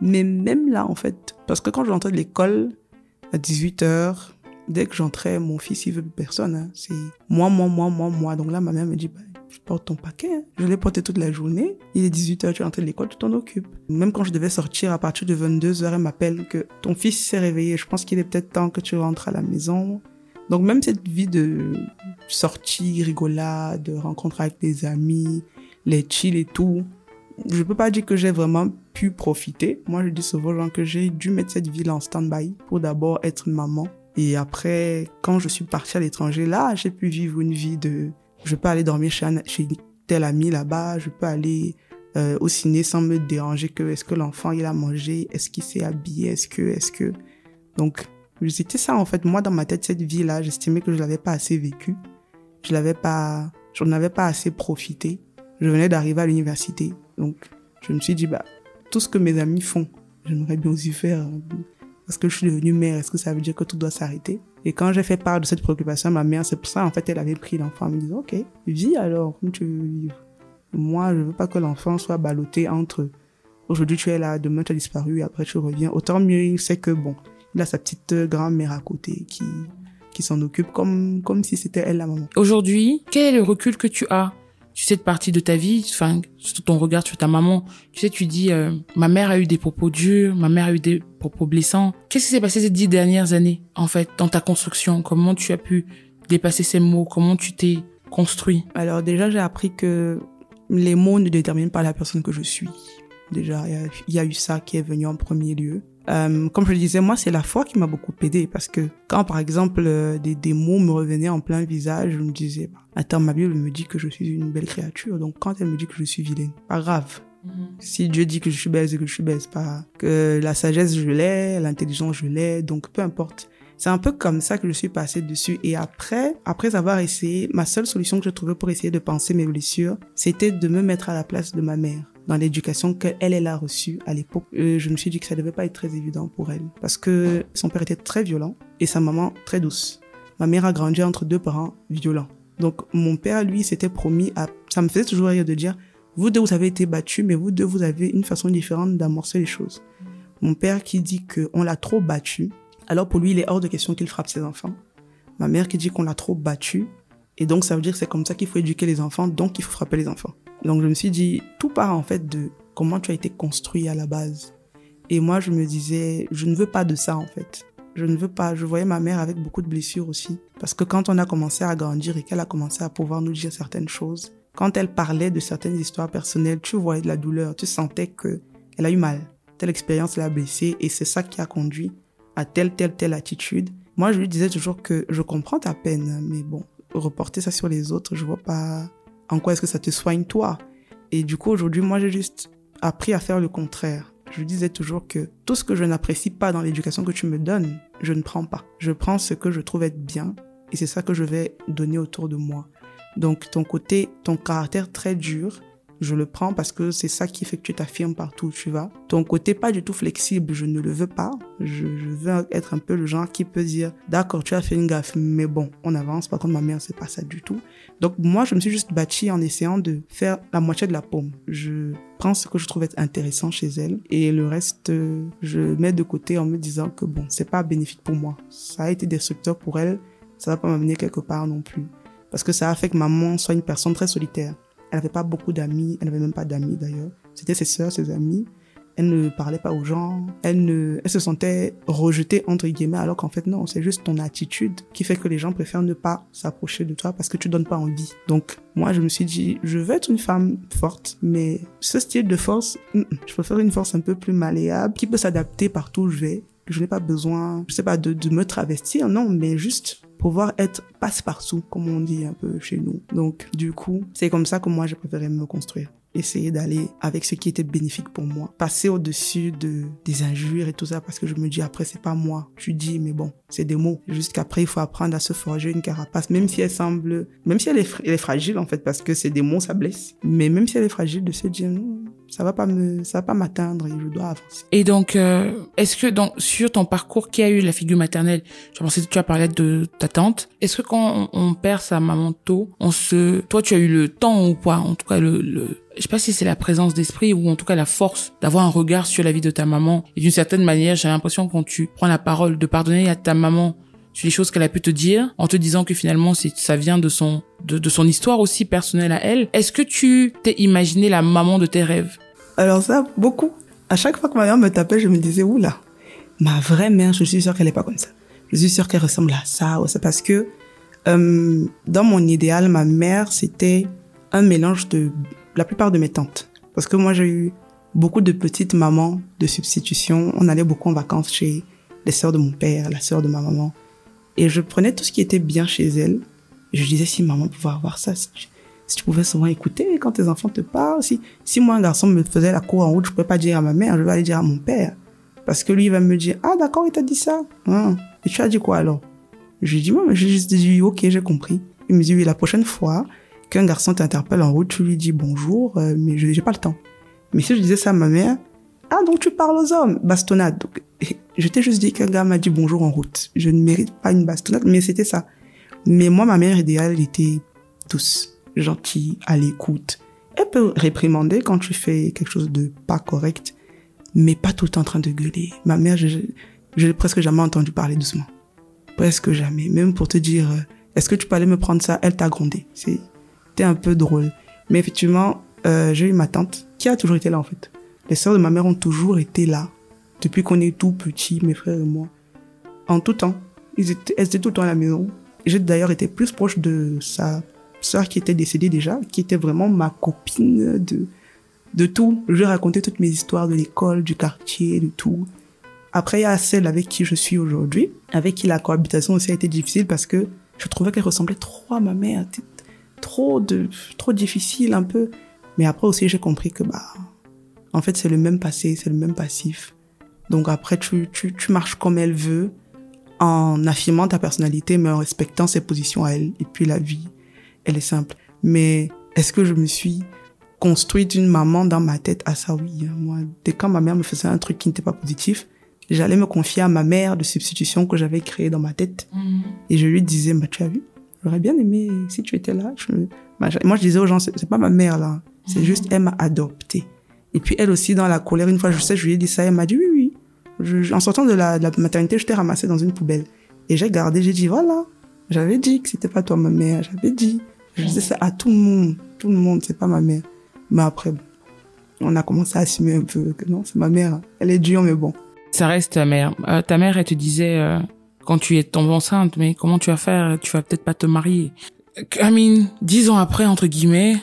Mais même là, en fait, parce que quand je rentrais de l'école à 18h, dès que j'entrais, mon fils, il veut personne. Hein. C'est moi, moi, moi, moi, moi. Donc là, ma mère me dit, bah, je porte ton paquet. Hein. Je l'ai porté toute la journée. Il est 18h, tu es rentré de l'école, tu t'en occupes. Même quand je devais sortir à partir de 22h, elle m'appelle que ton fils s'est réveillé. Je pense qu'il est peut-être temps que tu rentres à la maison. Donc même cette vie de sortie, rigolade, de rencontre avec des amis, les chill et tout, je peux pas dire que j'ai vraiment pu profiter. Moi, je dis souvent que j'ai dû mettre cette vie en stand-by pour d'abord être maman. Et après, quand je suis partie à l'étranger, là, j'ai pu vivre une vie de... Je peux aller dormir chez, chez tel ami là-bas, je peux aller euh, au ciné sans me déranger que est-ce que l'enfant il a mangé, est-ce qu'il s'est habillé, est-ce que, est-ce que... Donc, c'était ça, en fait. Moi, dans ma tête, cette vie-là, j'estimais que je l'avais pas assez vécue. Je l'avais pas, j'en avais pas assez profité. Je venais d'arriver à l'université. Donc, je me suis dit, bah, tout ce que mes amis font, j'aimerais bien aussi faire. Parce que je suis devenue mère, est-ce que ça veut dire que tout doit s'arrêter? Et quand j'ai fait part de cette préoccupation ma mère, c'est pour ça, en fait, elle avait pris l'enfant. Elle me disait, OK, vis alors, comme tu veux vivre. Moi, je veux pas que l'enfant soit ballotté entre aujourd'hui tu es là, demain tu as disparu, et après tu reviens. Autant mieux, il sait que bon, il a sa petite grand-mère à côté qui, qui s'en occupe comme, comme si c'était elle la maman. Aujourd'hui, quel est le recul que tu as? Tu sais, de partie de ta vie, enfin, sur ton regard sur ta maman, tu sais, tu dis, euh, ma mère a eu des propos durs, ma mère a eu des propos blessants. Qu'est-ce qui s'est passé ces dix dernières années, en fait, dans ta construction? Comment tu as pu dépasser ces mots? Comment tu t'es construit? Alors déjà, j'ai appris que les mots ne déterminent pas la personne que je suis. Déjà, il y, a eu ça qui est venu en premier lieu. Euh, comme je le disais, moi, c'est la foi qui m'a beaucoup aidé parce que quand, par exemple, euh, des, des mots me revenaient en plein visage, je me disais, bah, attends, ma Bible me dit que je suis une belle créature, donc quand elle me dit que je suis vilaine, pas grave. Mhm. Si Dieu dit que je suis belle, c'est que je suis belle, c'est pas que la sagesse je l'ai, l'intelligence je l'ai, donc peu importe. C'est un peu comme ça que je suis passée dessus. Et après, après avoir essayé, ma seule solution que je trouvais pour essayer de penser mes blessures, c'était de me mettre à la place de ma mère. Dans l'éducation qu'elle, elle a reçue à l'époque, je me suis dit que ça devait pas être très évident pour elle. Parce que son père était très violent et sa maman très douce. Ma mère a grandi entre deux parents violents. Donc, mon père, lui, s'était promis à, ça me faisait toujours rire de dire, vous deux, vous avez été battus, mais vous deux, vous avez une façon différente d'amorcer les choses. Mon père qui dit qu'on l'a trop battu, alors pour lui, il est hors de question qu'il frappe ses enfants. Ma mère qui dit qu'on l'a trop battu, et donc ça veut dire que c'est comme ça qu'il faut éduquer les enfants, donc il faut frapper les enfants. Donc je me suis dit, tout part en fait de comment tu as été construit à la base. Et moi, je me disais, je ne veux pas de ça en fait. Je ne veux pas. Je voyais ma mère avec beaucoup de blessures aussi. Parce que quand on a commencé à grandir et qu'elle a commencé à pouvoir nous dire certaines choses, quand elle parlait de certaines histoires personnelles, tu voyais de la douleur, tu sentais que elle a eu mal. Telle expérience l'a blessée et c'est ça qui a conduit à telle, telle, telle attitude. Moi, je lui disais toujours que je comprends ta peine, mais bon, reporter ça sur les autres, je vois pas en quoi est-ce que ça te soigne toi? Et du coup, aujourd'hui, moi, j'ai juste appris à faire le contraire. Je disais toujours que tout ce que je n'apprécie pas dans l'éducation que tu me donnes, je ne prends pas. Je prends ce que je trouve être bien et c'est ça que je vais donner autour de moi. Donc ton côté, ton caractère très dur, je le prends parce que c'est ça qui fait que tu t'affirmes partout où tu vas. Ton côté pas du tout flexible, je ne le veux pas. Je, veux être un peu le genre qui peut dire, d'accord, tu as fait une gaffe, mais bon, on avance. Par contre, ma mère, c'est pas ça du tout. Donc moi, je me suis juste bâtie en essayant de faire la moitié de la paume. Je prends ce que je trouve être intéressant chez elle et le reste, je mets de côté en me disant que bon, c'est pas bénéfique pour moi. Ça a été destructeur pour elle, ça va pas m'amener quelque part non plus. Parce que ça a fait que maman soit une personne très solitaire. Elle n'avait pas beaucoup d'amis, elle n'avait même pas d'amis d'ailleurs. C'était ses sœurs, ses amis. Elle ne parlait pas aux gens, elle ne, elle se sentait rejetée entre guillemets, alors qu'en fait non, c'est juste ton attitude qui fait que les gens préfèrent ne pas s'approcher de toi parce que tu donnes pas envie. Donc moi je me suis dit, je veux être une femme forte, mais ce style de force, mm, je préfère une force un peu plus malléable qui peut s'adapter partout où je vais. Je n'ai pas besoin, je sais pas, de me travestir, non, mais juste pouvoir être passe-partout, comme on dit un peu chez nous. Donc, du coup, c'est comme ça que moi, j'ai préféré me construire essayer d'aller avec ce qui était bénéfique pour moi. Passer au-dessus de, des injures et tout ça parce que je me dis après c'est pas moi. Je dis mais bon, c'est des mots. Jusqu'après il faut apprendre à se forger une carapace même si elle semble, même si elle est, elle est fragile en fait parce que c'est des mots ça blesse. Mais même si elle est fragile de se dire non, ça va pas me, ça va pas m'atteindre et je dois avancer. Et donc, euh, est-ce que dans, sur ton parcours qui a eu la figure maternelle, je pensais que tu as parlé de ta tante, est-ce que quand on, on, perd sa maman tôt, on se, toi tu as eu le temps ou pas, en tout cas le, le je sais pas si c'est la présence d'esprit ou en tout cas la force d'avoir un regard sur la vie de ta maman. Et d'une certaine manière, j'ai l'impression quand tu prends la parole de pardonner à ta maman sur les choses qu'elle a pu te dire, en te disant que finalement ça vient de son de son histoire aussi personnelle à elle. Est-ce que tu t'es imaginé la maman de tes rêves? Alors ça, beaucoup. À chaque fois que ma mère me tapait, je me disais oula, ma vraie mère, je suis sûre qu'elle est pas comme ça. Je suis sûre qu'elle ressemble à ça ou ça parce que euh, dans mon idéal, ma mère c'était un mélange de la plupart de mes tantes. Parce que moi, j'ai eu beaucoup de petites mamans de substitution. On allait beaucoup en vacances chez les sœurs de mon père, la sœur de ma maman. Et je prenais tout ce qui était bien chez elles. je disais, si maman pouvait avoir ça, si tu, pouvais souvent écouter quand tes enfants te parlent, si, si moi, un garçon me faisait la cour en route, je pouvais pas dire à ma mère, je vais aller dire à mon père. Parce que lui, il va me dire, ah, d'accord, il t'a dit ça. Hein. Et tu as dit quoi alors? Je lui dis, moi, j'ai juste dit, ok, j'ai compris. Il me dit, oui, la prochaine fois, qu'un garçon t'interpelle en route, tu lui dis bonjour, euh, mais je j'ai pas le temps. Mais si je disais ça à ma mère, ah donc tu parles aux hommes, bastonnade. Donc, je t'ai juste dit qu'un gars m'a dit bonjour en route. Je ne mérite pas une bastonnade, mais c'était ça. Mais moi, ma mère idéale, elle était douce, gentille, à l'écoute. Elle peut réprimander quand tu fais quelque chose de pas correct, mais pas tout le temps en train de gueuler. Ma mère, je, je presque jamais entendu parler doucement. Presque jamais. Même pour te dire, euh, est-ce que tu peux aller me prendre ça? Elle t'a grondé. C'est, un peu drôle. Mais effectivement, euh, j'ai eu ma tante qui a toujours été là en fait. Les sœurs de ma mère ont toujours été là depuis qu'on est tout petit, mes frères et moi. En tout temps, ils étaient, elles étaient tout le temps à la maison. J'ai d'ailleurs été plus proche de sa sœur qui était décédée déjà, qui était vraiment ma copine de de tout. Je racontais toutes mes histoires de l'école, du quartier, de tout. Après, il y a celle avec qui je suis aujourd'hui, avec qui la cohabitation aussi a été difficile parce que je trouvais qu'elle ressemblait trop à ma mère trop de trop difficile un peu mais après aussi j'ai compris que bah en fait c'est le même passé c'est le même passif donc après tu tu tu marches comme elle veut en affirmant ta personnalité mais en respectant ses positions à elle et puis la vie elle est simple mais est-ce que je me suis construite une maman dans ma tête? Ah ça oui, hein, moi, dès quand ma mère me faisait un truc qui n'était pas positif, j'allais me confier à ma mère de substitution que j'avais créée dans ma tête. Et je lui disais, bah, tu as vu, j'aurais bien aimé si tu étais là. Je... Moi, je disais aux gens, c'est pas ma mère là, c'est juste elle m'a adopté. Et puis elle aussi, dans la colère, une fois, je sais, je lui ai dit ça, elle m'a dit oui, oui. En sortant de la, maternité, je t'ai ramassé dans une poubelle. Et j'ai gardé, j'ai dit, voilà, j'avais dit que c'était pas toi ma mère, j'avais dit. Je disais ça à tout le monde, tout le monde, c'est pas ma mère. Mais après, on a commencé à assumer un peu que non, c'est ma mère. Elle est dure, mais bon. Ça reste ta mère. Euh, ta mère, elle te disait, euh, quand tu es tombée enceinte, mais comment tu vas faire? Tu vas peut-être pas te marier. I mean, dix ans après, entre guillemets,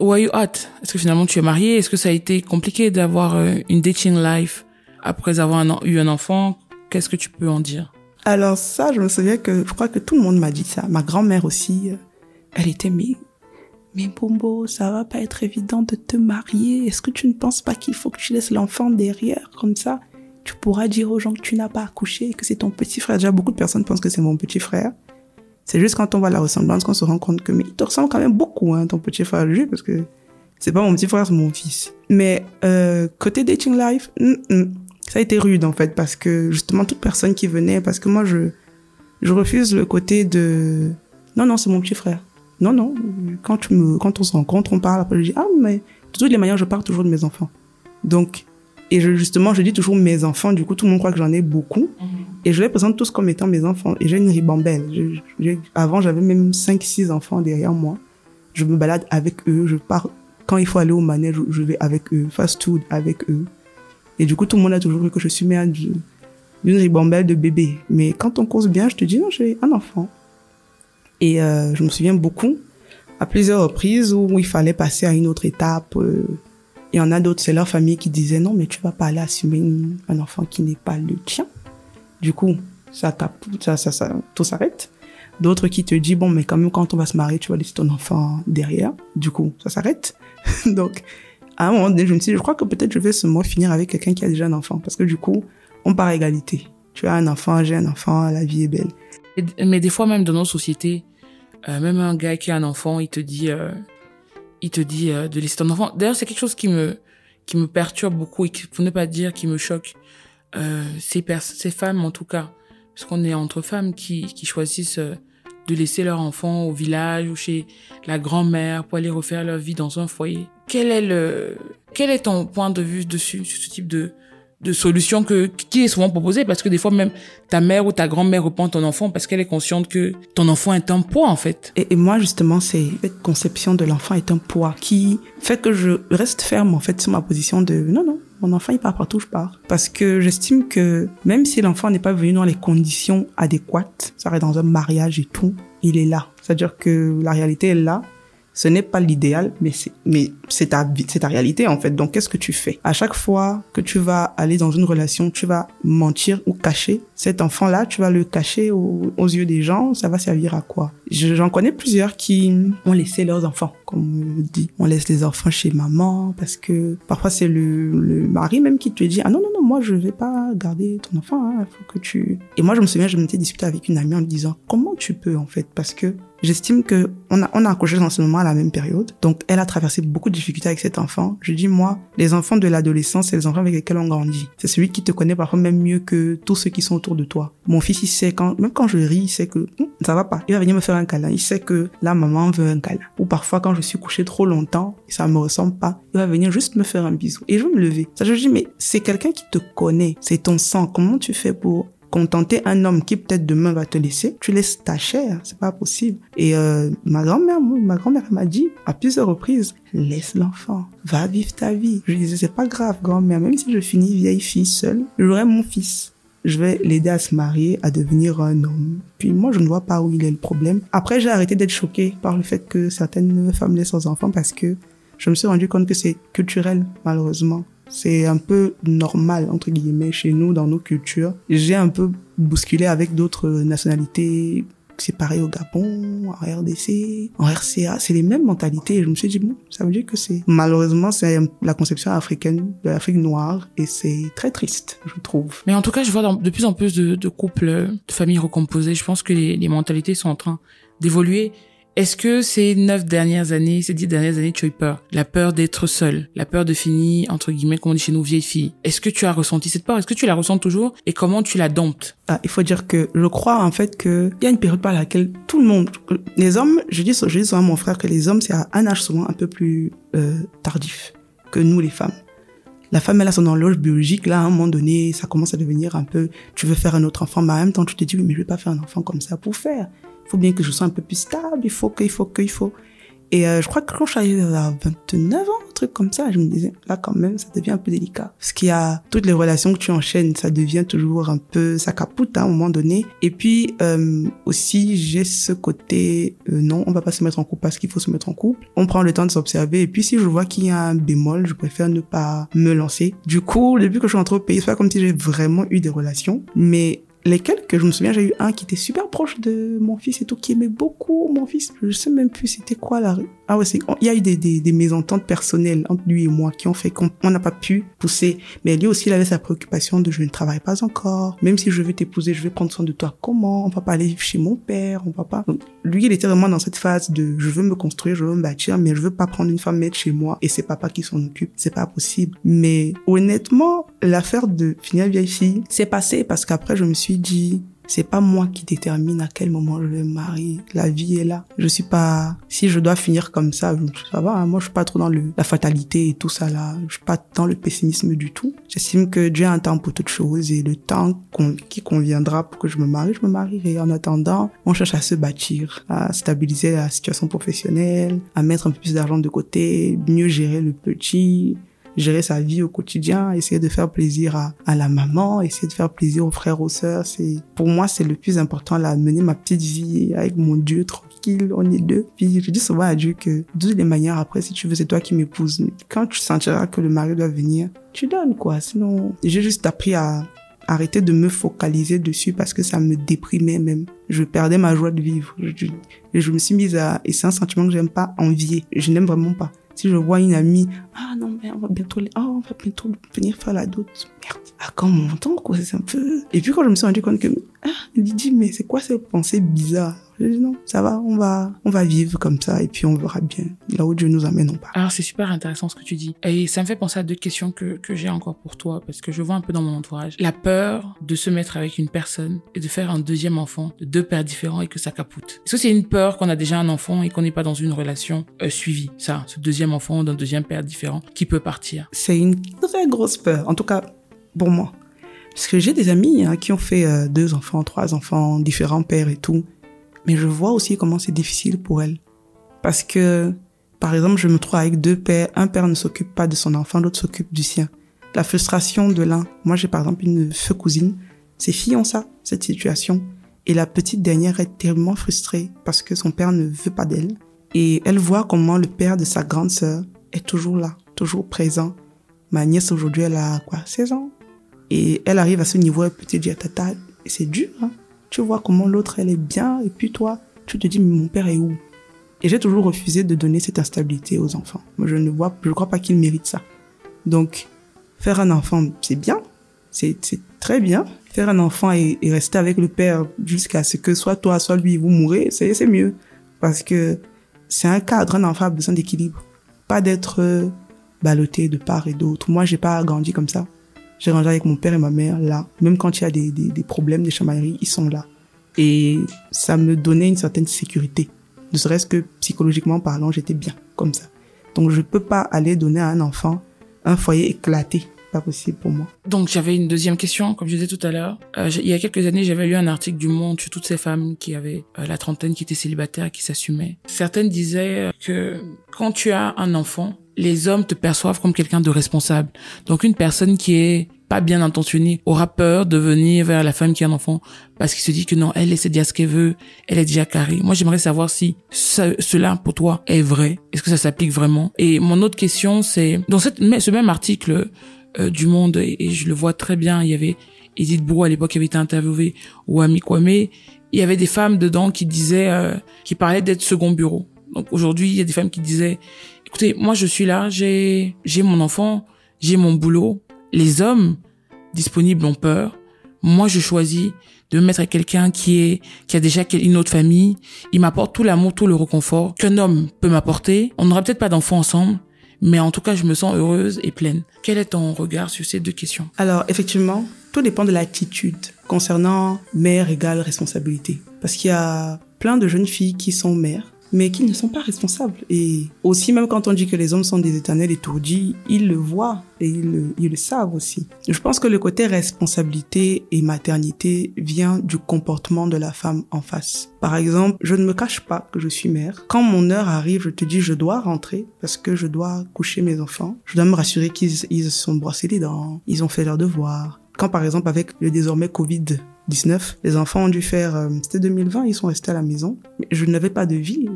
où are you at? Est-ce que finalement tu es mariée? Est-ce que ça a été compliqué d'avoir euh, une dating life? Après avoir eu un enfant Qu'est-ce que tu peux en dire? Alors ça, je me souviens que je crois que tout le monde m'a dit ça. Ma grand-mère aussi, elle était mais mais Bombo, ça va pas être évident de te marier. Est-ce que tu ne penses pas qu'il faut que tu laisses l'enfant derrière comme ça? Tu pourras dire aux gens que tu n'as pas accouché, que c'est ton petit frère. Déjà, beaucoup de personnes pensent que c'est mon petit frère. C'est juste quand on voit la ressemblance qu'on se rend compte que mais il te ressemble quand même beaucoup, hein, ton petit frère, lui, parce que c'est pas mon petit frère, c'est mon fils. Mais euh, côté dating life, ça a été rude en fait, parce que justement toute personne qui venait, parce que moi je je refuse le côté de non non c'est mon petit frère non, non. Quand, tu me, quand on se rencontre, on parle. Après, je dis, ah, mais de toutes les manières, je parle toujours de mes enfants. Donc, et je, justement, je dis toujours mes enfants. Du coup, tout le monde croit que j'en ai beaucoup. Mhm. Et je les présente tous comme étant mes enfants. Et j'ai une ribambelle. avant, j'avais même 5, 6 enfants derrière moi. Je me balade avec eux. Je pars, quand il faut aller au manège, je vais avec eux. Fast food avec eux. Et du coup, tout le monde a toujours cru que je suis mère d'une ribambelle de bébés. Mais quand on cause bien, je te dis, non, j'ai un enfant. Et euh, je me souviens beaucoup, à plusieurs reprises, où il fallait passer à une autre étape. Euh, il y en a d'autres, c'est leur famille qui disait non, mais tu vas pas aller assumer un enfant qui n'est pas le tien. Du coup, ça, ça, ça, ça tout s'arrête. D'autres qui te disent bon, mais quand même, quand on va se marier, tu vas laisser ton enfant derrière. Du coup, ça s'arrête. (laughs) Donc, à un moment donné, je me suis dit, je crois que peut-être je vais ce mois finir avec quelqu'un qui a déjà un enfant. Parce que du coup, on part à égalité. Tu as un enfant, j'ai un enfant, la vie est belle. Mais des fois, même dans nos sociétés, euh, même un gars qui a un enfant, il te dit, euh, il te dit euh, de laisser ton enfant. D'ailleurs, c'est quelque chose qui me qui me perturbe beaucoup et qui, pour ne pas dire qui me choque. Ces, ces femmes, en tout cas, parce qu'on est entre femmes qui, qui choisissent de laisser leur enfant au village ou chez la grand-mère pour aller refaire leur vie dans un foyer. Quel est le, quel est ton point de vue dessus, sur ce type de, de solution que qui est souvent proposée parce que des fois même ta mère ou ta grand-mère reprend ton enfant parce qu'elle est consciente que ton enfant est un poids en fait. Et, moi justement c'est cette conception de l'enfant est un poids qui fait que je reste ferme en fait sur ma position de non non mon enfant il part partout je pars parce que j'estime que même si l'enfant n'est pas venu dans les conditions adéquates, ça reste dans un mariage et tout, il est là. C'est-à-dire que la réalité est là ce n'est pas l'idéal, mais c'est, ta, réalité, en fait. Donc, qu'est-ce que tu fais? À chaque fois que tu vas aller dans une relation, tu vas mentir ou cacher cet enfant-là, tu vas le cacher aux, yeux des gens, ça va servir à quoi? J'en connais plusieurs qui ont laissé leurs enfants, comme on dit. On laisse les enfants chez maman parce que parfois c'est le, mari même qui te dit, ah non, non, non, moi je vais pas garder ton enfant, hein, faut que tu... Et moi je me souviens, je m'étais discuté avec une amie en me disant, comment tu peux en fait? Parce que J'estime que on a, on a accouché dans ce moment à la même période. Donc, elle a traversé beaucoup de difficultés avec cet enfant. Je dis, moi, les enfants de l'adolescence, c'est les enfants avec lesquels on grandit. C'est celui qui te connaît parfois même mieux que tous ceux qui sont autour de toi. Mon fils, il sait quand, même quand je ris, il sait que hum, ça va pas. Il va venir me faire un câlin. Il sait que la maman veut un câlin. Ou parfois, quand je suis couché trop longtemps ça me ressemble pas, il va venir juste me faire un bisou. Et je vais me lever. Ça, je dis, mais c'est quelqu'un qui te connaît. C'est ton sang. Comment tu fais pour contenter un homme qui peut-être demain va te laisser, tu laisses ta chair, c'est pas possible. Et euh, ma grand-mère, ma grand-mère m'a dit à plusieurs reprises, laisse l'enfant, va vivre ta vie. Je lui disais c'est pas grave grand-mère, même si je finis vieille fille seule, j'aurai mon fils. Je vais l'aider à se marier, à devenir un homme. Puis moi, je ne vois pas où il est le problème. Après, j'ai arrêté d'être choquée par le fait que certaines femmes laissent leurs enfants parce que je me suis rendu compte que c'est culturel, malheureusement. C'est un peu normal, entre guillemets, chez nous, dans nos cultures. J'ai un peu bousculé avec d'autres nationalités. C'est pareil au Gabon, en RDC, en RCA. C'est les mêmes mentalités. Je me suis dit, bon, ça veut dire que c'est, malheureusement, c'est la conception africaine de l'Afrique noire. Et c'est très triste, je trouve. Mais en tout cas, je vois de plus en plus de, couples, de familles recomposées. Je pense que les mentalités sont en train d'évoluer. Est-ce que ces neuf dernières années, ces dix dernières années, tu as eu peur? La peur d'être seule, la peur de finir, entre guillemets, comme on dit chez nous, vieille fille. Est-ce que tu as ressenti cette peur? Est-ce que tu la ressens toujours? Et comment tu la domptes? Ah, Il faut dire que je crois en fait qu'il y a une période par laquelle tout le monde, les hommes, je dis, je dis souvent à mon frère que les hommes, c'est à un âge souvent un peu plus euh, tardif que nous les femmes la femme, elle a son horloge biologique, là, à un moment donné, ça commence à devenir un peu, tu veux faire un autre enfant, mais en même temps, tu te dis, mais je vais pas faire un enfant comme ça pour faire. Il faut bien que je sois un peu plus stable, il faut que, il faut que, il faut. Et euh, je crois que quand je suis à 29 ans, un truc comme ça, je me disais, là quand même, ça devient un peu délicat. Parce qu'il y a toutes les relations que tu enchaînes, ça devient toujours un peu, ça capoute hein, à un moment donné. Et puis euh, aussi, j'ai ce côté, euh, non, on va pas se mettre en couple parce qu'il faut se mettre en couple. On prend le temps de s'observer. Et puis si je vois qu'il y a un bémol, je préfère ne pas me lancer. Du coup, depuis que je suis entrée au pays, c'est pas comme si j'ai vraiment eu des relations, mais lesquels que je me souviens, j'ai eu un qui était super proche de mon fils et tout, qui aimait beaucoup mon fils. Je sais même plus c'était quoi la rue. Ah ouais, c'est, il y a eu des, des, des mésententes personnelles entre lui et moi qui ont fait qu'on n'a pas pu pousser. Mais lui aussi, il avait sa préoccupation de je ne travaille pas encore. Même si je veux t'épouser, je vais prendre soin de toi. Comment? On va pas aller chez mon père, on va pas. Donc, lui, il était vraiment dans cette phase de je veux me construire, je veux me bâtir, mais je veux pas prendre une femme mettre chez moi et c'est papa qui s'en occupe. C'est pas possible. Mais honnêtement, l'affaire de finir vieille fille, c'est passé parce qu'après, je me suis dit, c'est pas moi qui détermine à quel moment je vais me marier. La vie est là. Je suis pas, si je dois finir comme ça, ça va, hein. moi je suis pas trop dans le, la fatalité et tout ça là. Je suis pas dans le pessimisme du tout. J'estime que Dieu a un temps pour toutes choses et le temps qui conviendra pour que je me marie, je me marierai. En attendant, on cherche à se bâtir, à stabiliser la situation professionnelle, à mettre un peu plus d'argent de côté, mieux gérer le petit, gérer sa vie au quotidien, essayer de faire plaisir à, à la maman, essayer de faire plaisir aux frères, aux sœurs. C'est, pour moi, c'est le plus important, là, mener ma petite vie avec mon Dieu tranquille, on est deux. Puis je dis souvent à Dieu que de toutes les manières, après, si tu veux, c'est toi qui m'épouses. Quand tu sentiras que le mari doit venir, tu donnes, quoi. Sinon, j'ai juste appris à arrêter de me focaliser dessus parce que ça me déprimait même. Je perdais ma joie de vivre. Je, je me suis mise à, et c'est un sentiment que j'aime pas envier. Je n'aime vraiment pas. Si je vois une amie, ah non, mais on va bientôt, oh, on va bientôt venir faire la dot. Merde. Ah, quand mon temps, quoi, c'est un peu... Et puis quand je me suis rendu compte que, ah, dit, mais c'est quoi ces pensées bizarres? Je dis non, ça va, on va, on va vivre comme ça et puis on verra bien là où Dieu nous amène, on part. Alors c'est super intéressant ce que tu dis. Et ça me fait penser à deux questions que, que j'ai encore pour toi parce que je vois un peu dans mon entourage. La peur de se mettre avec une personne et de faire un deuxième enfant de deux pères différents et que ça capoute. Est-ce que c'est une peur qu'on a déjà un enfant et qu'on n'est pas dans une relation euh, suivie Ça, ce deuxième enfant d'un deuxième père différent qui peut partir? C'est une très grosse peur, en tout cas pour moi. Parce que j'ai des amis hein, qui ont fait euh, deux enfants, trois enfants, différents pères et tout mais je vois aussi comment c'est difficile pour elle. Parce que, par exemple, je me trouve avec deux pères. Un père ne s'occupe pas de son enfant, l'autre s'occupe du sien. La frustration de l'un. Moi, j'ai par exemple une feu cousine. Ses filles ont ça, cette situation. Et la petite dernière est tellement frustrée parce que son père ne veut pas d'elle. Et elle voit comment le père de sa grande sœur est toujours là, toujours présent. Ma nièce aujourd'hui, elle a quoi, 16 ans? Et elle arrive à ce niveau, elle peut te dire, tata, c'est dur, hein tu vois comment l'autre elle est bien et puis toi tu te dis mais mon père est où? Et j'ai toujours refusé de donner cette instabilité aux enfants. Moi je ne vois je crois pas qu'ils méritent ça. Donc faire un enfant c'est bien. C'est très bien. Faire un enfant et, rester avec le père jusqu'à ce que soit toi soit lui vous mourrez c'est c'est mieux. Parce que c'est un cadre un enfant a besoin d'équilibre. Pas d'être euh, ballotté de part et d'autre. Moi j'ai pas grandi comme ça j'ai rangé avec mon père et ma mère là. Même quand il y a des, des, des problèmes, des chamailleries, ils sont là. Et ça me donnait une certaine sécurité. Ne serait-ce que psychologiquement parlant, j'étais bien comme ça. Donc je peux pas aller donner à un enfant un foyer éclaté. Pas possible pour moi. Donc j'avais une deuxième question, comme je disais tout à l'heure. Euh, il y a quelques années, j'avais lu un article du Monde sur toutes ces femmes qui avaient euh, la trentaine, qui étaient célibataires, qui s'assumaient. Certaines disaient que quand tu as un enfant, les hommes te perçoivent comme quelqu'un de responsable. Donc une personne qui est pas bien intentionnée aura peur de venir vers la femme qui a un enfant parce qu'il se dit que non, elle essaie de dire ce qu'elle veut, elle est déjà carrée. Moi, j'aimerais savoir si cela pour toi est vrai. Est-ce que ça s'applique vraiment? Et mon autre question, c'est dans cette, ce même article euh, du Monde et, je le vois très bien, il y avait Edith Brou à l'époque qui avait été interviewée ou Ami Kwame, il y avait des femmes dedans qui disaient, euh, qui parlaient d'être second bureau. Donc aujourd'hui, il y a des femmes qui disaient écoutez, moi je suis là, j'ai j'ai mon enfant, j'ai mon boulot. Les hommes disponibles ont peur Moi, je choisis de me mettre avec quelqu'un qui est qui a déjà une autre famille. Il m'apporte tout l'amour, tout le réconfort qu'un homme peut m'apporter. On n'aura peut-être pas d'enfants ensemble, mais en tout cas, je me sens heureuse et pleine. Quel est ton regard sur ces deux questions? Alors, effectivement, tout dépend de l'attitude concernant mère égale responsabilité. Parce qu'il y a plein de jeunes filles qui sont mères mais qui ne sont pas responsables. Et aussi, même quand on dit que les hommes sont des éternels étourdis, ils le voient et ils le, savent aussi. Je pense que le côté responsabilité et maternité vient du comportement de la femme en face. Par exemple, je ne me cache pas que je suis mère. Quand mon heure arrive, je te dis je dois rentrer parce que je dois coucher mes enfants. Je dois me rassurer qu'ils ils sont brossés les dents, ils ont fait leurs devoirs. Quand par exemple avec le désormais Covid 19. Les enfants ont dû faire, euh, c'était 2020, ils sont restés à la maison. Je n'avais pas de vie,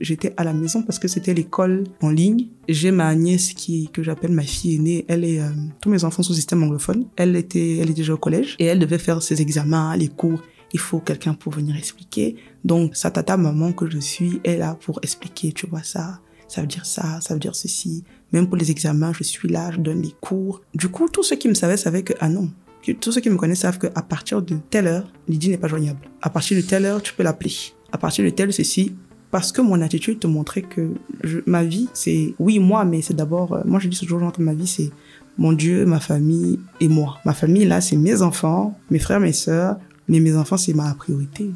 j'étais à la maison parce que c'était l'école en ligne. J'ai ma nièce qui, que j'appelle ma fille aînée, elle est, euh, tous mes enfants sont système anglophone. Elle était, elle est déjà au collège et elle devait faire ses examens, les cours. Il faut quelqu'un pour venir expliquer. Donc, sa tata maman que je suis est là pour expliquer, tu vois ça ça veut dire ça, ça veut dire ceci. Même pour les examens, je suis là, je donne les cours. Du coup, tous ceux qui me savaient savaient que, ah non, tous ceux qui me connaissent savent qu'à partir de telle heure, Lydie n'est pas joignable. À partir de telle heure, tu peux l'appeler. À partir de telle ceci, parce que mon attitude te montrait que ma vie, c'est oui moi, mais c'est d'abord, euh, moi je dis toujours entre ma vie, c'est mon Dieu, ma famille et moi. Ma famille là, c'est mes enfants, mes frères, mes sœurs, mais mes enfants c'est ma priorité.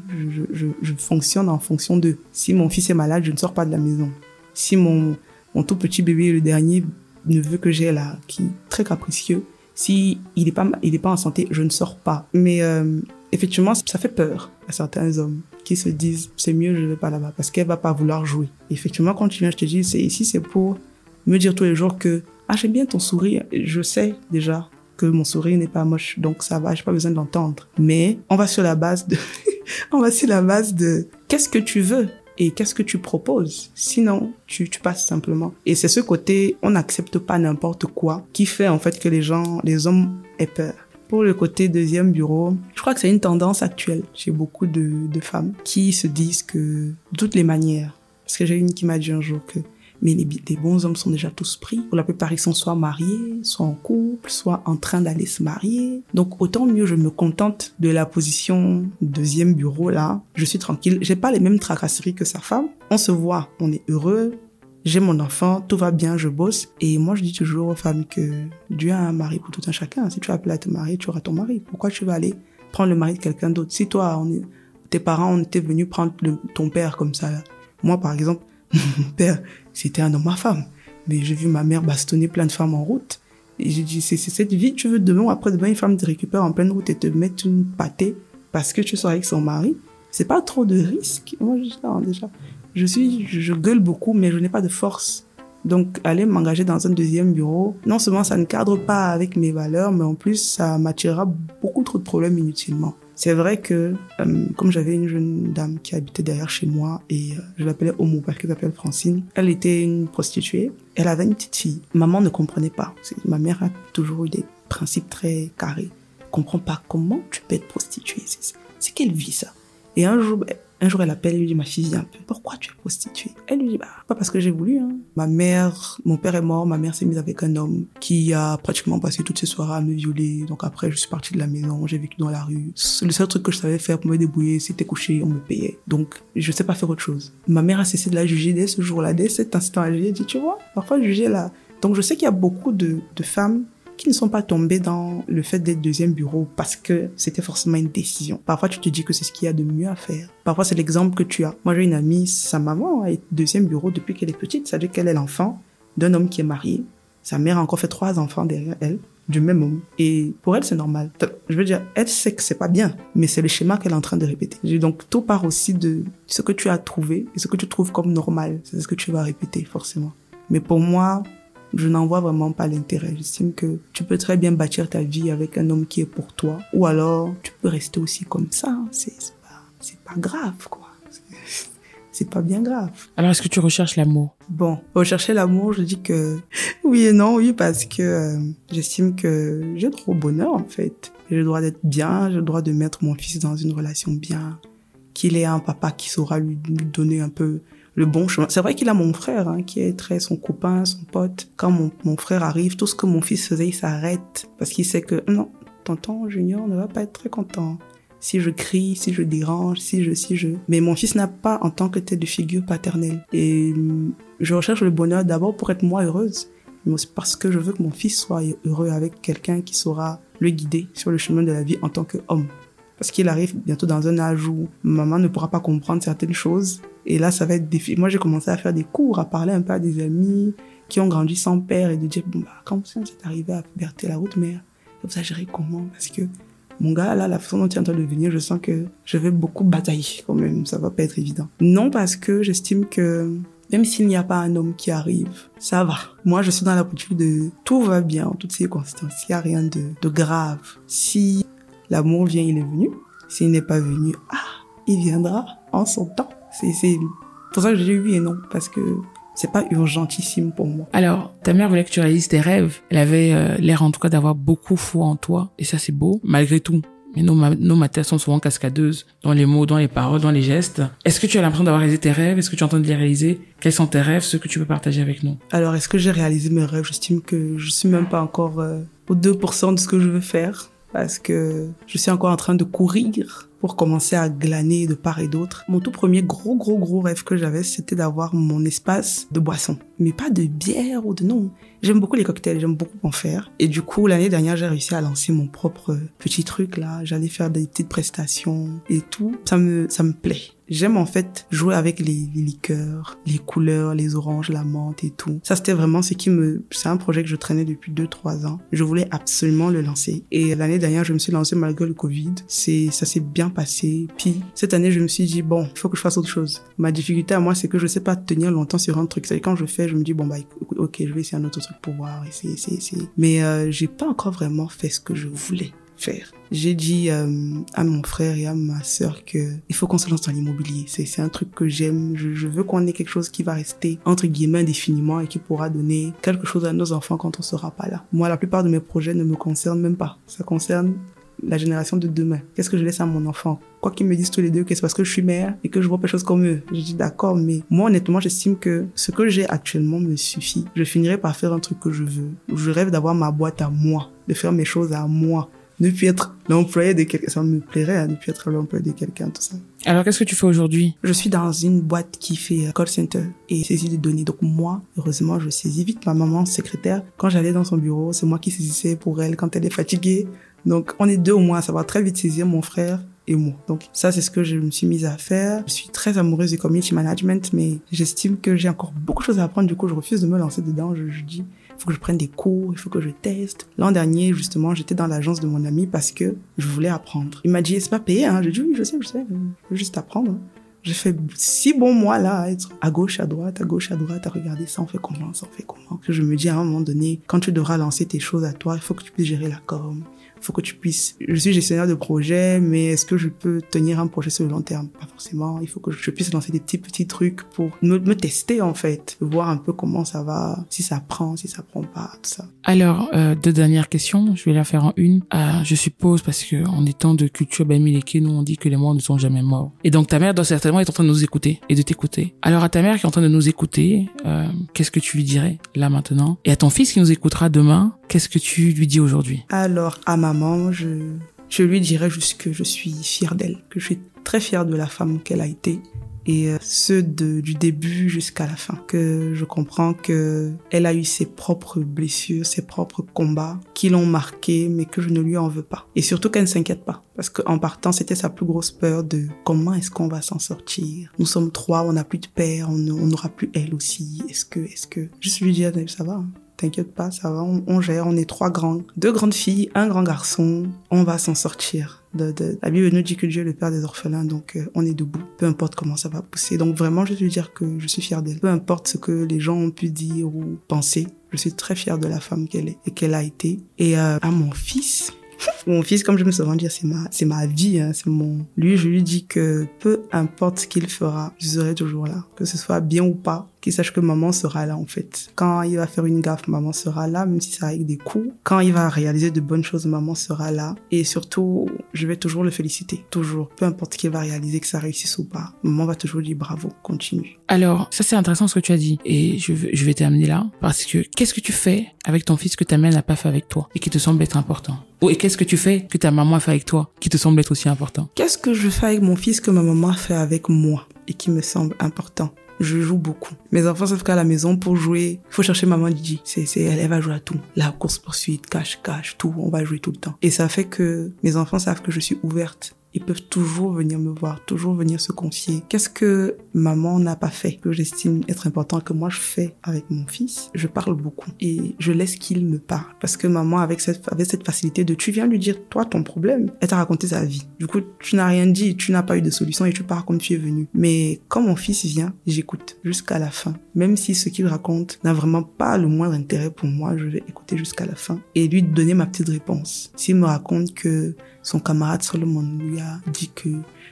Je, fonctionne en fonction d'eux. Si mon fils est malade, je ne sors pas de la maison. Si mon mon tout petit bébé, le dernier neveu que j'ai là, qui est très capricieux, si il est pas, il est pas en santé, je ne sors pas. Mais euh, effectivement, ça fait peur à certains hommes qui se disent c'est mieux, je vais pas là-bas parce qu'elle va pas vouloir jouer. effectivement, quand tu viens, je te dis c'est ici, c'est pour me dire tous les jours que ah j'aime bien ton sourire. Je sais déjà que mon sourire n'est pas moche, donc ça va, j'ai pas besoin d'entendre. Mais on va sur la base de, (laughs) on va sur la base de qu'est-ce que tu veux? Et qu'est-ce que tu proposes? Sinon, tu, passes simplement. Et c'est ce côté, on n'accepte pas n'importe quoi, qui fait en fait que les gens, les hommes aient peur. Pour le côté deuxième bureau, je crois que c'est une tendance actuelle chez beaucoup de, de femmes qui se disent que de toutes les manières, parce que j'ai une qui m'a dit un jour que mais les, bons hommes sont déjà tous pris. Pour la plupart, ils sont soit mariés, soit en couple, soit en train d'aller se marier. Donc autant mieux, je me contente de la position deuxième bureau là. Je suis tranquille. J'ai pas les mêmes tracasseries que sa femme. On se voit, on est heureux. J'ai mon enfant, tout va bien, je bosse. Et moi, je dis toujours aux femmes que Dieu a un mari pour tout un chacun. Si tu as appelé à te marier, tu auras ton mari. Pourquoi tu vas aller prendre le mari de quelqu'un d'autre? Si toi, on tes parents, on était venus prendre ton père comme ça. Moi, par exemple, mon père, c'était un homme ma femme. Mais j'ai vu ma mère bastonner plein de femmes en route. Et j'ai dit, c'est cette vie, tu veux demain ou après demain, une femme te récupère en pleine route et te mettre une pâtée parce que tu seras avec son mari. C'est pas trop de risque. Moi, je, déjà, je suis, je gueule beaucoup, mais je n'ai pas de force. Donc, aller m'engager dans un deuxième bureau, non seulement ça ne cadre pas avec mes valeurs, mais en plus, ça m'attirera beaucoup trop de problèmes inutilement. C'est vrai que, euh, comme j'avais une jeune dame qui habitait derrière chez moi et euh, je l'appelais Homo parce qu'elle s'appelle Francine, elle était une prostituée. Elle avait une petite fille. Maman ne comprenait pas. Ma mère a toujours eu des principes très carrés. Comprends pas comment tu peux être prostituée. C'est quelle vie ça? Et un jour, ben, un jour, elle appelle, elle lui dit, ma fille, viens un peu. Pourquoi tu es prostituée? Elle lui dit, bah, pas parce que j'ai voulu. Hein. Ma mère, mon père est mort, ma mère s'est mise avec un homme qui a pratiquement passé toutes ses soirées à me violer. Donc après, je suis partie de la maison, j'ai vécu dans la rue. Le seul truc que je savais faire pour me débrouiller, c'était coucher, on me payait. Donc, je sais pas faire autre chose. Ma mère a cessé de la juger dès ce jour-là, dès cet instant. Elle a dit, tu vois, parfois juger là. Donc, je sais qu'il y a beaucoup de femmes qui ne sont pas tombés dans le fait d'être deuxième bureau parce que c'était forcément une décision. Parfois, tu te dis que c'est ce qu'il y a de mieux à faire. Parfois, c'est l'exemple que tu as. Moi, j'ai une amie, sa maman est deuxième bureau depuis qu'elle est petite. Ça veut dire qu'elle est l'enfant d'un homme qui est marié. Sa mère a encore fait trois enfants derrière elle du même homme. Et pour elle, c'est normal. Je veux dire, elle sait que c'est pas bien, mais c'est le schéma qu'elle est en train de répéter. Donc, tout part aussi de ce que tu as trouvé et ce que tu trouves comme normal. C'est ce que tu vas répéter, forcément. Mais pour moi, je n'en vois vraiment pas l'intérêt. J'estime que tu peux très bien bâtir ta vie avec un homme qui est pour toi, ou alors tu peux rester aussi comme ça. C'est pas, pas grave, quoi. C'est pas bien grave. Alors, est-ce que tu recherches l'amour? Bon, rechercher l'amour, je dis que oui et non, oui, parce que euh, j'estime que j'ai trop bonheur, en fait. J'ai le droit d'être bien, j'ai le droit de mettre mon fils dans une relation bien, qu'il ait un papa qui saura lui donner un peu le bon chemin. C'est vrai qu'il a mon frère, hein, qui est très son copain, son pote. Quand mon, mon frère arrive, tout ce que mon fils faisait, il s'arrête parce qu'il sait que non, tonton Junior ne va pas être très content. Si je crie, si je dérange, si je, si je. Mais mon fils n'a pas en tant que tête de figure paternelle. Et je recherche le bonheur d'abord pour être moi heureuse, mais aussi parce que je veux que mon fils soit heureux avec quelqu'un qui saura le guider sur le chemin de la vie en tant qu'homme. Parce qu'il arrive bientôt dans un âge où maman ne pourra pas comprendre certaines choses. Et là, ça va être défi. Moi, j'ai commencé à faire des cours, à parler un peu à des amis qui ont grandi sans père et de dire, bon, bah, quand vous êtes arrivé à puberté, la route mère, vous géré comment? Parce que mon gars, là, la façon dont tu es en train de venir, je sens que je vais beaucoup batailler quand même. Ça va pas être évident. Non, parce que j'estime que même s'il n'y a pas un homme qui arrive, ça va. Moi, je suis dans la posture de tout va bien en toutes circonstances. Il n'y a rien de grave. Si L'amour vient, il est venu. S'il n'est pas venu, ah, il viendra en son temps. C'est, c'est pour ça que j'ai dit oui et non, parce que c'est pas urgentissime pour moi. Alors, ta mère voulait que tu réalises tes rêves. Elle avait euh, l'air en tout cas d'avoir beaucoup foi en toi, et ça c'est beau, malgré tout. Mais nos, nos matères sont souvent cascadeuses dans les mots, dans les paroles, dans les gestes. Est-ce que tu as l'impression d'avoir réalisé tes rêves? Est-ce que tu entends de les réaliser? Quels sont tes rêves, ceux que tu peux partager avec nous? Alors, est-ce que j'ai réalisé mes rêves? J'estime que je suis même pas encore euh, au 2% de ce que je veux faire parce que je suis encore en train de courir pour commencer à glaner de part et d'autre. Mon tout premier gros, gros, gros rêve que j'avais, c'était d'avoir mon espace de boisson. Mais pas de bière ou de non. J'aime beaucoup les cocktails, j'aime beaucoup en faire. Et du coup, l'année dernière, j'ai réussi à lancer mon propre petit truc là. J'allais faire des petites prestations et tout. Ça me, ça me plaît. J'aime en fait jouer avec les, liqueurs, les couleurs, les oranges, la menthe et tout. Ça c'était vraiment ce qui me... C'est un projet que je traînais depuis 2-3 ans. Je voulais absolument le lancer. Et l'année dernière, je me suis lancé malgré le Covid. C'est Ça s'est bien passé. Puis cette année, je me suis dit, bon, il faut que je fasse autre chose. Ma difficulté à moi, c'est que je sais pas tenir longtemps sur un truc. C'est quand je fais, je me dis, bon, bah ok, je vais essayer un autre truc pour voir. Essayer, essayer, essayer. Mais euh, j'ai pas encore vraiment fait ce que je voulais faire. J'ai dit euh, à mon frère et à ma sœur que il faut qu'on se lance dans l'immobilier. C'est c'est un truc que j'aime. Je, je, veux qu'on ait quelque chose qui va rester entre guillemets indéfiniment et qui pourra donner quelque chose à nos enfants quand on sera pas là. Moi, la plupart de mes projets ne me concernent même pas. Ça concerne la génération de demain. Qu'est-ce que je laisse à mon enfant? Quoi qu'ils me disent tous les deux que c'est parce que je suis mère et que je vois pas choses comme eux. Je dis d'accord, mais moi honnêtement, j'estime que ce que j'ai actuellement me suffit. Je finirai par faire un truc que je veux. Je rêve d'avoir ma boîte à moi, de faire mes choses à moi ne plus être l'employé de quelqu'un. Ça me plairait, hein, ne plus être l'employé de quelqu'un, tout ça. Alors, qu'est-ce que tu fais aujourd'hui? Je suis dans une boîte qui fait euh, call center et saisit des données. Donc moi, heureusement, je saisis vite. Ma maman, secrétaire, quand j'allais dans son bureau, c'est moi qui saisissais pour elle quand elle est fatiguée. Donc on est deux au moins, ça va très vite saisir mon frère et moi. Donc ça, c'est ce que je me suis mise à faire. Je suis très amoureuse du community management, mais j'estime que j'ai encore beaucoup de choses à apprendre. Du coup, je refuse de me lancer dedans. Je, dis, il faut que je prenne des cours, il faut que je teste. L'an dernier, justement, j'étais dans l'agence de mon ami parce que je voulais apprendre. Il m'a dit, c'est pas payé, hein. J'ai dit, oui, je sais, je sais, je veux juste apprendre. J'ai fait six bons mois là à être à gauche, à droite, à gauche, à droite, à regarder ça on fait comment, ça on fait comment. Je me dis à un moment donné, quand tu devras lancer tes choses à toi, il faut que tu puisses gérer la com, faut que tu puisses. Je suis gestionnaire de projet, mais est-ce que je peux tenir un projet sur le long terme? Pas forcément. Il faut que je puisse lancer des petits petits trucs pour me, me tester en fait, voir un peu comment ça va, si ça prend, si ça prend pas, tout ça. Alors euh, deux dernières questions, je vais la faire en une. Euh, je suppose parce que en étant de culture Bamileke, nous on dit que les morts ne sont jamais morts. Et donc ta mère doit certainement être en train de nous écouter et de t'écouter. Alors à ta mère qui est en train de nous écouter, euh, qu'est-ce que tu lui dirais là maintenant? Et à ton fils qui nous écoutera demain, qu'est-ce que tu lui dis aujourd'hui? Alors à maman, je, je lui dirais juste que je suis fière d'elle, que je suis très fière de la femme qu'elle a été et euh, ce de, du début jusqu'à la fin. Que je comprends que elle a eu ses propres blessures, ses propres combats qui l'ont marqué, mais que je ne lui en veux pas. Et surtout qu'elle ne s'inquiète pas. Parce qu'en partant, c'était sa plus grosse peur de comment est-ce qu'on va s'en sortir. Nous sommes trois, on n'a plus de père, on n'aura plus elle aussi. Est-ce que, est-ce que, juste lui dire, ça va, hein? T'inquiète pas, ça va, on, on, gère, on est trois grands. Deux grandes filles, un grand garçon, on va s'en sortir. De, de, la Bible nous dit que Dieu est le père des orphelins, donc euh, on est debout, peu importe comment ça va pousser. Donc vraiment, je veux dire que je suis fière d'elle. Peu importe ce que les gens ont pu dire ou penser, je suis très fière de la femme qu'elle est et qu'elle a été. Et euh, à mon fils, (laughs) mon fils, comme je me souvent dire, c'est ma, c'est ma vie, hein, c'est mon. Lui, je lui dis que peu importe ce qu'il fera, je serai toujours là, que ce soit bien ou pas qu'il sache que maman sera là en fait. Quand il va faire une gaffe, maman sera là, même si ça avec des coups. Quand il va réaliser de bonnes choses, maman sera là. Et surtout, je vais toujours le féliciter, toujours. Peu importe qu'il va réaliser, que ça réussisse ou pas. Maman va toujours dire bravo, continue. Alors, ça c'est intéressant ce que tu as dit. Et je, vais- je vais terminer là. Parce que qu'est-ce que tu fais avec ton fils que ta mère n'a pas fait avec toi et qui te semble être important? Ou et qu'est-ce que tu fais que ta maman a fait avec toi qui te semble être aussi important? Qu'est-ce que je fais avec mon fils que ma maman a fait avec moi et qui me semble important? Je joue beaucoup. Mes enfants savent qu'à la maison, pour jouer, faut chercher maman Didi. C'est, c'est, elle, elle va jouer à tout. La course-poursuite, cache-cache, tout. On va jouer tout le temps. Et ça fait que mes enfants savent que je suis ouverte. Ils peuvent toujours venir me voir, toujours venir se confier. Qu'est-ce que maman n'a pas fait, que j'estime être important, que moi je fais avec mon fils? Je parle beaucoup et je laisse qu'il me parle. Parce que maman, avec cette, avec cette facilité de tu viens lui dire, toi, ton problème, elle t'a raconté sa vie. Du coup, tu n'as rien dit, tu n'as pas eu de solution et tu pars comme tu es venu. Mais quand mon fils vient, j'écoute jusqu'à la fin. Même si ce qu'il raconte n'a vraiment pas le moindre intérêt pour moi, je vais écouter jusqu'à la fin et lui donner ma petite réponse. S'il me raconte que son camarade Solomon lui a dit que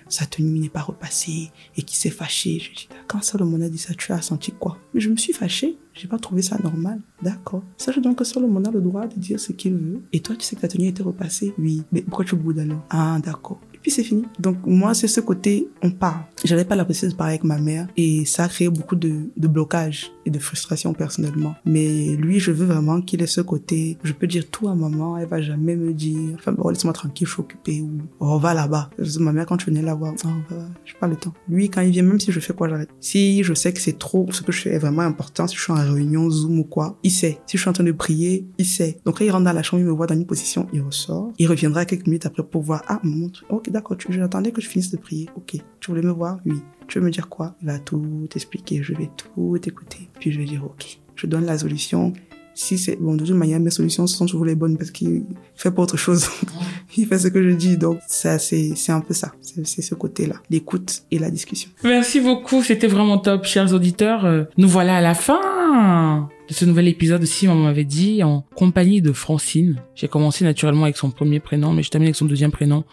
sa tenue n'est pas repassée et qu'il s'est fâché. Je dis, quand Solomon a dit ça, tu as senti quoi? Mais je me suis fâché. J'ai pas trouvé ça normal. D'accord. Sache donc que Solomon a le droit de dire ce qu'il veut. Et toi, tu sais que ta tenue était repassée? Oui. Mais pourquoi tu boudes alors Ah, d'accord. Puis c'est fini. Donc moi, c'est ce côté, on parle. J'avais pas la possibilité de parler avec ma mère et ça a créé beaucoup de, de blocages et de frustration personnellement. Mais lui, je veux vraiment qu'il ait ce côté, je peux dire tout à maman, elle va jamais me dire, enfin bon, laisse-moi tranquille, je suis occupée ou on va là-bas. Ma mère, quand je venais la voir, oh, bah, j'ai pas le temps. Lui, quand il vient, même si je fais quoi, j'arrête. Si je sais que c'est trop, ce que je fais est vraiment important, si je suis en réunion, Zoom ou quoi, il sait. Si je suis en train de prier, il sait. Donc quand il rentre dans la chambre, il me voit dans une position, il ressort. Il reviendra quelques minutes après pour voir, ah, maman, ok, d'accord, j'attendais que je finisse de prier. Ok. Tu voulais me voir? Oui. Tu veux me dire quoi? Il va tout t'expliquer, je vais tout écouter. Puis je vais dire ok. Je donne la solution. Si c'est bon, de toute manière, mes solutions sont toujours les bonnes parce qu'il fait pas autre chose. (laughs) il fait ce que je dis. Donc ça, c'est c'est un peu ça. C'est c'est ce côté-là, l'écoute et la discussion. Merci beaucoup, c'était vraiment top, chers auditeurs. Euh, Nous voilà à la fin de ce nouvel épisode. Si maman m'avait dit, en compagnie de Francine. J'ai commencé naturellement avec son premier prénom, mais je termine avec son deuxième prénom.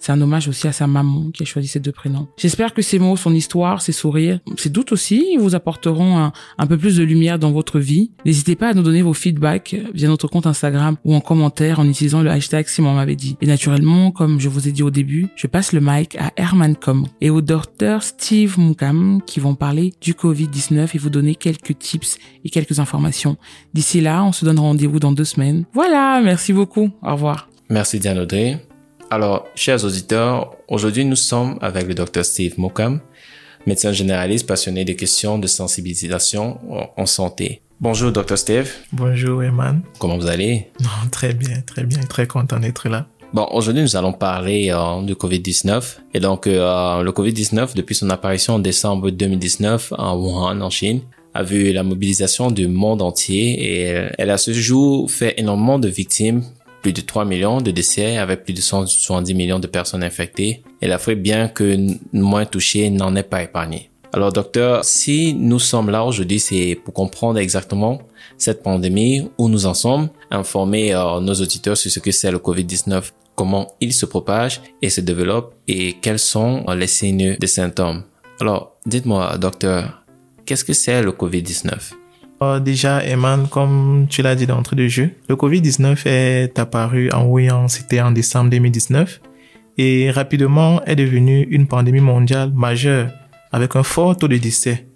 C'est un hommage aussi à sa maman qui a choisi ces deux prénoms. J'espère que ces mots, son histoire, ses sourires, ses doutes aussi vous apporteront un, peu plus de lumière dans votre vie. N'hésitez pas à nous donner vos feedbacks via notre compte Instagram ou en commentaire en utilisant le hashtag si maman m'avait dit. Et naturellement, comme je vous ai dit au début, je passe le mic à Herman Com et au docteur Steve Mukam qui vont parler du Covid-19 et vous donner quelques tips et quelques informations. D'ici là, on se donne rendez-vous dans deux semaines. Voilà, merci beaucoup. Au revoir. Merci Diane Audrey. Alors, chers auditeurs, aujourd'hui nous sommes avec le docteur Steve Mokam, médecin généraliste passionné des questions de sensibilisation en santé. Bonjour docteur Steve. Bonjour Eman. Comment vous allez? Non, très bien, très bien, très content d'être là. Bon, aujourd'hui nous allons parler euh, du Covid-19. Et donc, euh, le Covid-19, depuis son apparition en décembre 2019 en Wuhan, en Chine, a vu la mobilisation du monde entier et euh, elle a ce jour fait énormément de victimes plus de 3 millions de décès avec plus de 170 millions de personnes infectées et l'Afrique, bien que moins touchée, n'en est pas épargnée. Alors docteur, si nous sommes là aujourd'hui, c'est pour comprendre exactement cette pandémie, où nous en sommes, informer euh, nos auditeurs sur ce que c'est le Covid-19, comment il se propage et se développe et quels sont les signes des symptômes. Alors, dites-moi docteur, qu'est-ce que c'est le Covid-19 Euh, déjà, Eman, comme tu l'as dit d'entrée de jeu, le Covid-19 est apparu en Wuhan, c'était en décembre 2019, et rapidement est devenu une pandémie mondiale majeure avec un fort taux de décès.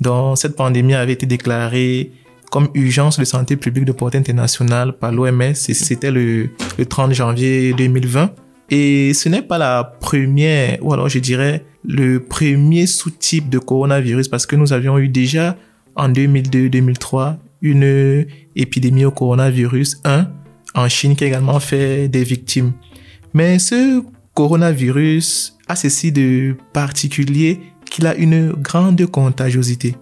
Donc, cette pandémie avait été déclarée comme urgence de santé publique de portée internationale par l'OMS, et c'était le, le 30 janvier 2020. Et ce n'est pas la première, ou alors je dirais le premier sous-type de coronavirus, parce que nous avions eu déjà en 2002-2003 une épidémie au coronavirus 1 en Chine qui a également fait des victimes. Mais ce coronavirus a ceci de particulier qu'il a une grande contagiosité.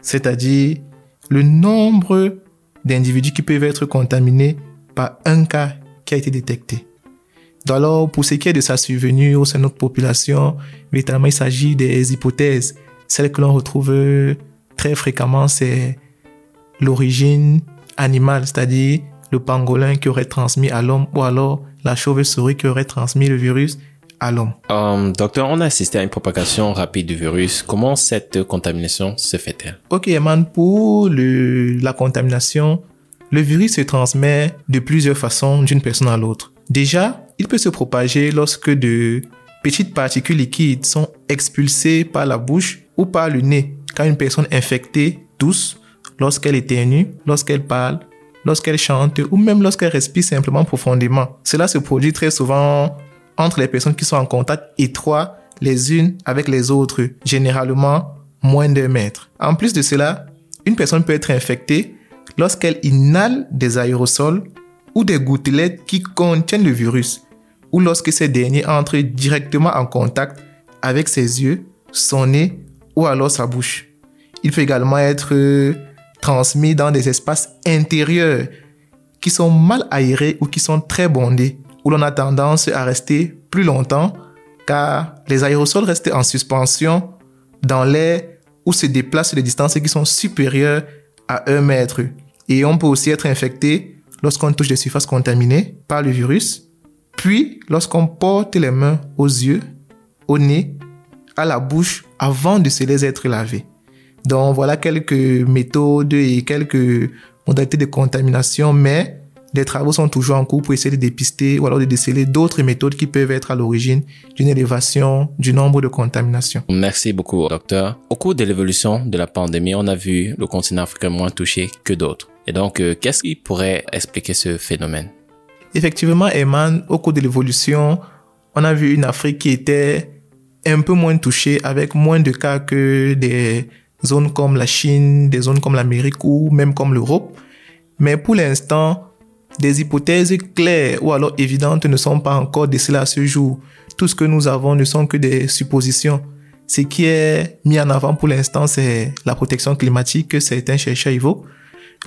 C'est-à-dire le nombre d'individus qui peuvent être contaminés par un cas qui a été détecté. Alors, pour ce qui est de sa survenue au sein de notre population, véritablement, il s'agit des hypothèses. Celles que l'on retrouve très fréquemment, c'est l'origine animale, c'est-à-dire le pangolin qui aurait transmis à l'homme ou alors la chauve-souris qui aurait transmis le virus à l'homme. Euh, docteur, on a assisté à une propagation rapide du virus. Comment cette contamination se fait-elle? Ok, Eman, pour le, la contamination, le virus se transmet de plusieurs façons d'une personne à l'autre. Déjà, il peut se propager lorsque de petites particules liquides sont expulsées par la bouche ou par le nez quand une personne infectée tousse, lorsqu'elle éternue, lorsqu'elle parle, lorsqu'elle chante ou même lorsqu'elle respire simplement profondément. Cela se produit très souvent entre les personnes qui sont en contact étroit les unes avec les autres, généralement moins d'un mètre. En plus de cela, une personne peut être infectée lorsqu'elle inhale des aérosols ou des gouttelettes qui contiennent le virus, ou lorsque ces derniers entrent directement en contact avec ses yeux, son nez ou alors sa bouche. Il peut également être transmis dans des espaces intérieurs qui sont mal aérés ou qui sont très bondés, où l'on a tendance à rester plus longtemps car les aérosols restent en suspension dans l'air ou se déplacent des distances qui sont supérieures à 1 mètre. Et on peut aussi être infecté lorsqu'on touche des surfaces contaminées par le virus, puis lorsqu'on porte les mains aux yeux, au nez, à la bouche avant de se les être lavés. Donc voilà quelques méthodes et quelques modalités de contamination, mais des travaux sont toujours en cours pour essayer de dépister ou alors de déceler d'autres méthodes qui peuvent être à l'origine d'une élévation du nombre de contaminations. Merci beaucoup, docteur. Au cours de l'évolution de la pandémie, on a vu le continent africain moins touché que d'autres. Et donc, euh, qu'est-ce qui pourrait expliquer ce phénomène? Effectivement, Eman, au cours de l'évolution, on a vu une Afrique qui était un peu moins touchée avec moins de cas que des zones comme la Chine, des zones comme l'Amérique ou même comme l'Europe. Mais pour l'instant, des hypothèses claires ou alors évidentes ne sont pas encore décelées à ce jour. Tout ce que nous avons ne sont que des suppositions. Ce qui est mis en avant pour l'instant, c'est la protection climatique que certains chercheurs évoquent.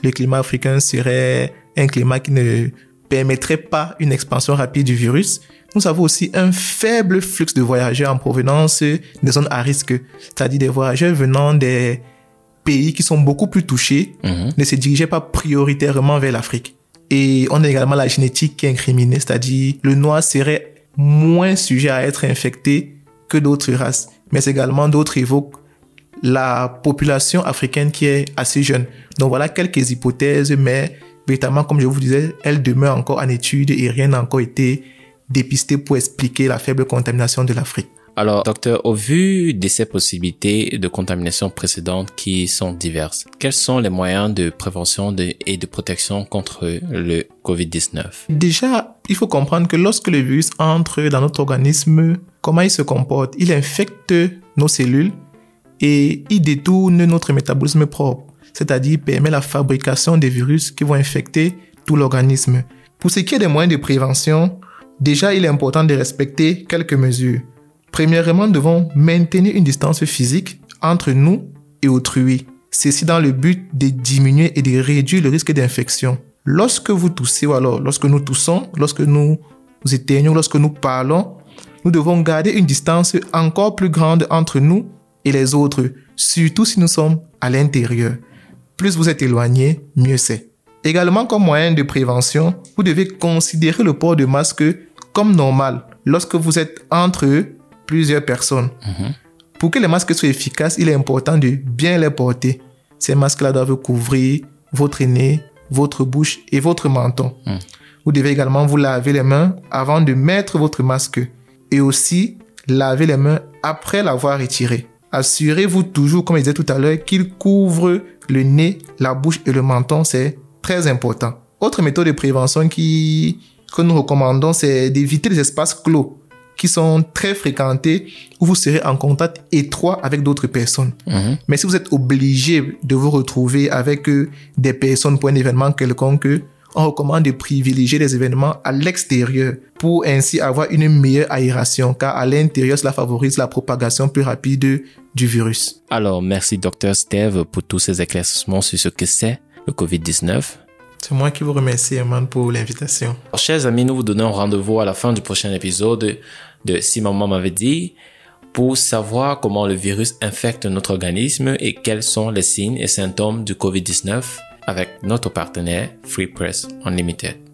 Le climat africain serait un climat qui ne permettrait pas une expansion rapide du virus. Nous avons aussi un faible flux de voyageurs en provenance des zones à risque, c'est-à-dire des voyageurs venant des pays qui sont beaucoup plus touchés, Mhm. ne se dirigeaient pas prioritairement vers l'Afrique. Et on a également la génétique qui est incriminée, c'est-à-dire le noir serait moins sujet à être infecté que d'autres races. Mais également d'autres évoquent la population africaine qui est assez jeune. Donc voilà quelques hypothèses, mais véritablement, comme je vous disais, elles demeurent encore en étude et rien n'a encore été dépisté pour expliquer la faible contamination de l'Afrique. Alors, docteur, au vu de ces possibilités de contamination précédentes qui sont diverses, quels sont les moyens de prévention de- et de protection contre le COVID-19? Déjà, il faut comprendre que lorsque le virus entre dans notre organisme, comment il se comporte? Il infecte nos cellules et il détourne notre métabolisme propre, c'est-à-dire permet la fabrication des virus qui vont infecter tout l'organisme. Pour ce qui est des moyens de prévention, déjà il est important de respecter quelques mesures. Premièrement, nous devons maintenir une distance physique entre nous et autrui. Ceci dans le but de diminuer et de réduire le risque d'infection. Lorsque vous toussez ou alors lorsque nous toussons, lorsque nous éteignons, lorsque nous parlons, nous devons garder une distance encore plus grande entre nous et les autres, surtout si nous sommes à l'intérieur. Plus vous êtes éloigné, mieux c'est. Également comme moyen de prévention, vous devez considérer le port de masque comme normal lorsque vous êtes entre plusieurs personnes. Pour que les masques soient efficaces, il est important de bien les porter. Ces masques-là doivent couvrir votre nez, votre bouche et votre menton. Vous devez également vous laver les mains avant de mettre votre masque et aussi laver les mains après l'avoir retiré. Assurez-vous toujours, comme je disais tout à l'heure, qu'il couvre le nez, la bouche et le menton. C'est très important. Autre méthode de prévention qui, que nous recommandons, c'est d'éviter les espaces clos qui sont très fréquentés où vous serez en contact étroit avec d'autres personnes. Mhm. Mais si vous êtes obligé de vous retrouver avec euh, des personnes pour un événement quelconque, on recommande de privilégier les événements à l'extérieur pour ainsi avoir une meilleure aération car à l'intérieur cela favorise la propagation plus rapide du virus. Alors, merci docteur Steve pour tous ces éclaircissements sur ce que c'est le COVID-19. C'est moi qui vous remercie, Eman, pour l'invitation. Chers amis, nous vous donnons rendez-vous à la fin du prochain épisode de Si Maman m'avait dit pour savoir comment le virus infecte notre organisme et quels sont les signes et symptômes du COVID-19 avec notre partenaire Free Press Unlimited.